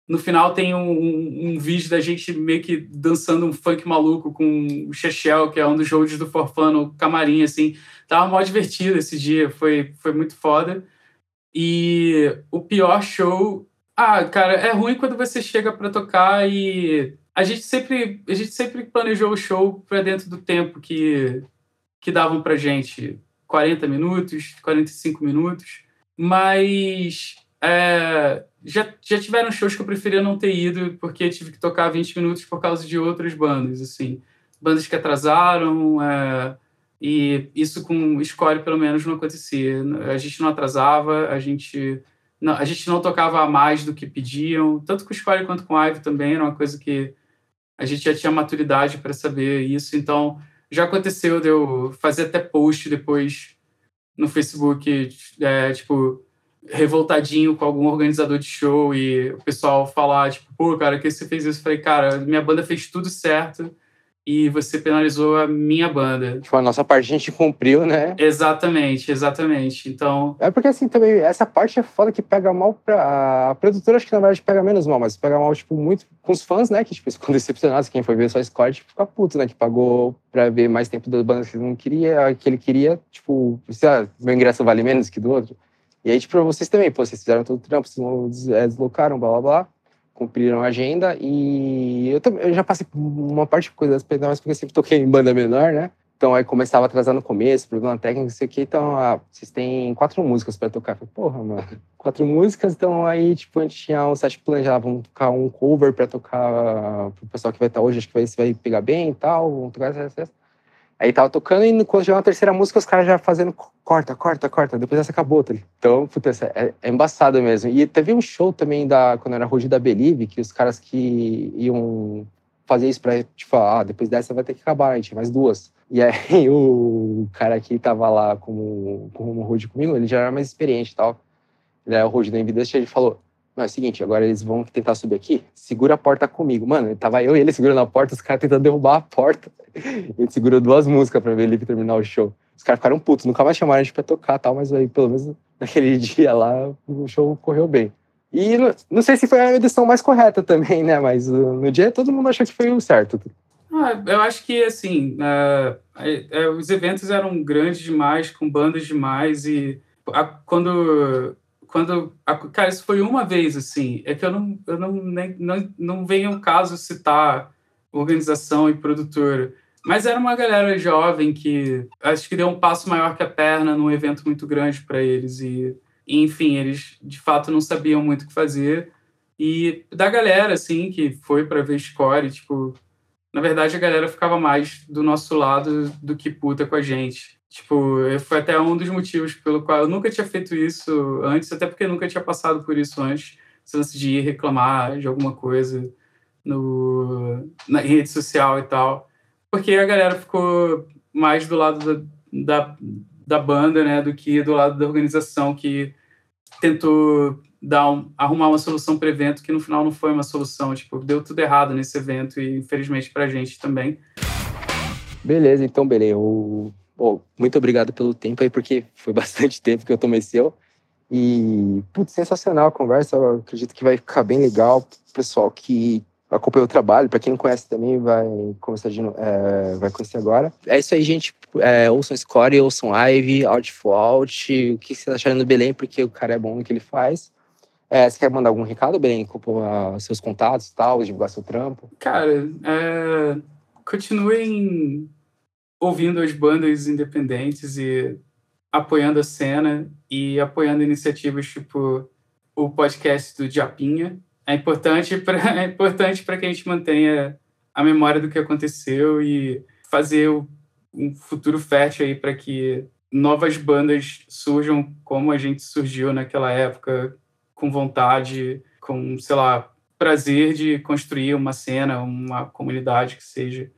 no final tem um, um, um vídeo da gente meio que dançando um funk maluco com o Chechel, que é um dos shows do Forfã no camarim, assim. Tava mó divertido esse dia, foi, foi muito foda. E o pior show... Ah, cara, é ruim quando você chega para tocar e a gente sempre, a gente sempre planejou o show para dentro do tempo que, que davam para gente. 40 minutos, 45 minutos, mas é, já, já tiveram shows que eu preferia não ter ido porque tive que tocar 20 minutos por causa de outras bandas, assim, bandas que atrasaram, é, e isso com Score pelo menos não acontecia. A gente não atrasava, a gente não, a gente não tocava a mais do que pediam, tanto com o Score quanto com o Ive também, era uma coisa que a gente já tinha maturidade para saber isso. Então, já aconteceu de eu fazer até post depois no Facebook, é, tipo, revoltadinho com algum organizador de show e o pessoal falar, tipo, pô, cara, que você fez isso? Eu falei, cara, minha banda fez tudo certo e você penalizou a minha banda. Tipo, a nossa parte a gente cumpriu, né? Exatamente, exatamente. Então. É porque assim também, essa parte é foda que pega mal pra. A produtora acho que na verdade pega menos mal, mas pega mal, tipo, muito com os fãs, né? Que, tipo, ficam decepcionados. Quem foi ver só Scott tipo, fica puto, né? Que pagou pra ver mais tempo das bandas que ele não queria, que ele queria, tipo, sei meu ingresso vale menos que do outro. E aí, tipo, pra vocês também, pô, vocês fizeram todo o trampo, vocês é, deslocaram, blá blá blá cumpriram a agenda e eu, também, eu já passei por uma parte de coisas, mas porque eu sempre toquei em banda menor, né? Então aí começava a atrasar no começo, problema técnico, não sei o que, então ah, vocês têm quatro músicas para tocar. Falei, porra, mano, quatro músicas, então aí tipo a gente tinha um set planejado, vamos tocar um cover para tocar pro pessoal que vai estar hoje, acho que vai, vai pegar bem e tal, vamos tocar essa, essa. Aí tava tocando e quando chegou na terceira música, os caras já fazendo corta, corta, corta. Depois essa acabou, tá Então, puta, é, é embaçado mesmo. E teve um show também da, quando era Rugi da Believe, que os caras que iam fazer isso pra, tipo, ah, depois dessa vai ter que acabar, a gente mais duas. E aí o cara que tava lá como, como Rude comigo, ele já era mais experiente e tal. Ele era o Rude da Evidência, ele falou, não, é o seguinte, agora eles vão tentar subir aqui, segura a porta comigo. Mano, tava eu e ele segurando a porta, os caras tentando derrubar a porta. Ele segurou duas músicas pra ver ele terminar o show. Os caras ficaram putos, nunca mais chamaram a gente pra tocar tal, mas aí pelo menos naquele dia lá o show correu bem. E não, não sei se foi a edição mais correta também, né? Mas uh, no dia todo mundo achou que foi o certo. Ah, eu acho que, assim, uh, uh, os eventos eram grandes demais, com bandas demais, e quando. Quando cara, isso foi uma vez, assim. É que eu não, eu não, nem, não, não venho ao caso citar organização e produtora. Mas era uma galera jovem que acho que deu um passo maior que a perna num evento muito grande para eles. E, enfim, eles de fato não sabiam muito o que fazer. E da galera, assim, que foi para ver score, tipo, na verdade, a galera ficava mais do nosso lado do que puta com a gente. Tipo, foi até um dos motivos pelo qual eu nunca tinha feito isso antes, até porque eu nunca tinha passado por isso antes, antes de ir reclamar de alguma coisa no, na rede social e tal. Porque a galera ficou mais do lado da, da, da banda, né, do que do lado da organização que tentou dar um, arrumar uma solução para o evento que no final não foi uma solução. Tipo, deu tudo errado nesse evento e infelizmente para a gente também. Beleza, então, beleza. Muito obrigado pelo tempo aí, porque foi bastante tempo que eu tomei seu. E, putz, sensacional a conversa. Eu acredito que vai ficar bem legal pro pessoal que acompanhou o trabalho. Para quem não conhece também, vai começar de, é, vai conhecer agora. É isso aí, gente. É, ouçam Score, ouçam Live, Out for Out. O que vocês acharam do Belém, porque o cara é bom no que ele faz. É, você quer mandar algum recado, Belém? Com seus contatos tal, divulgar seu trampo? Cara, é, continuem ouvindo as bandas independentes e apoiando a cena e apoiando iniciativas tipo o podcast do Japinha. É importante para é importante para que a gente mantenha a memória do que aconteceu e fazer um futuro fértil aí para que novas bandas surjam como a gente surgiu naquela época, com vontade, com, sei lá, prazer de construir uma cena, uma comunidade que seja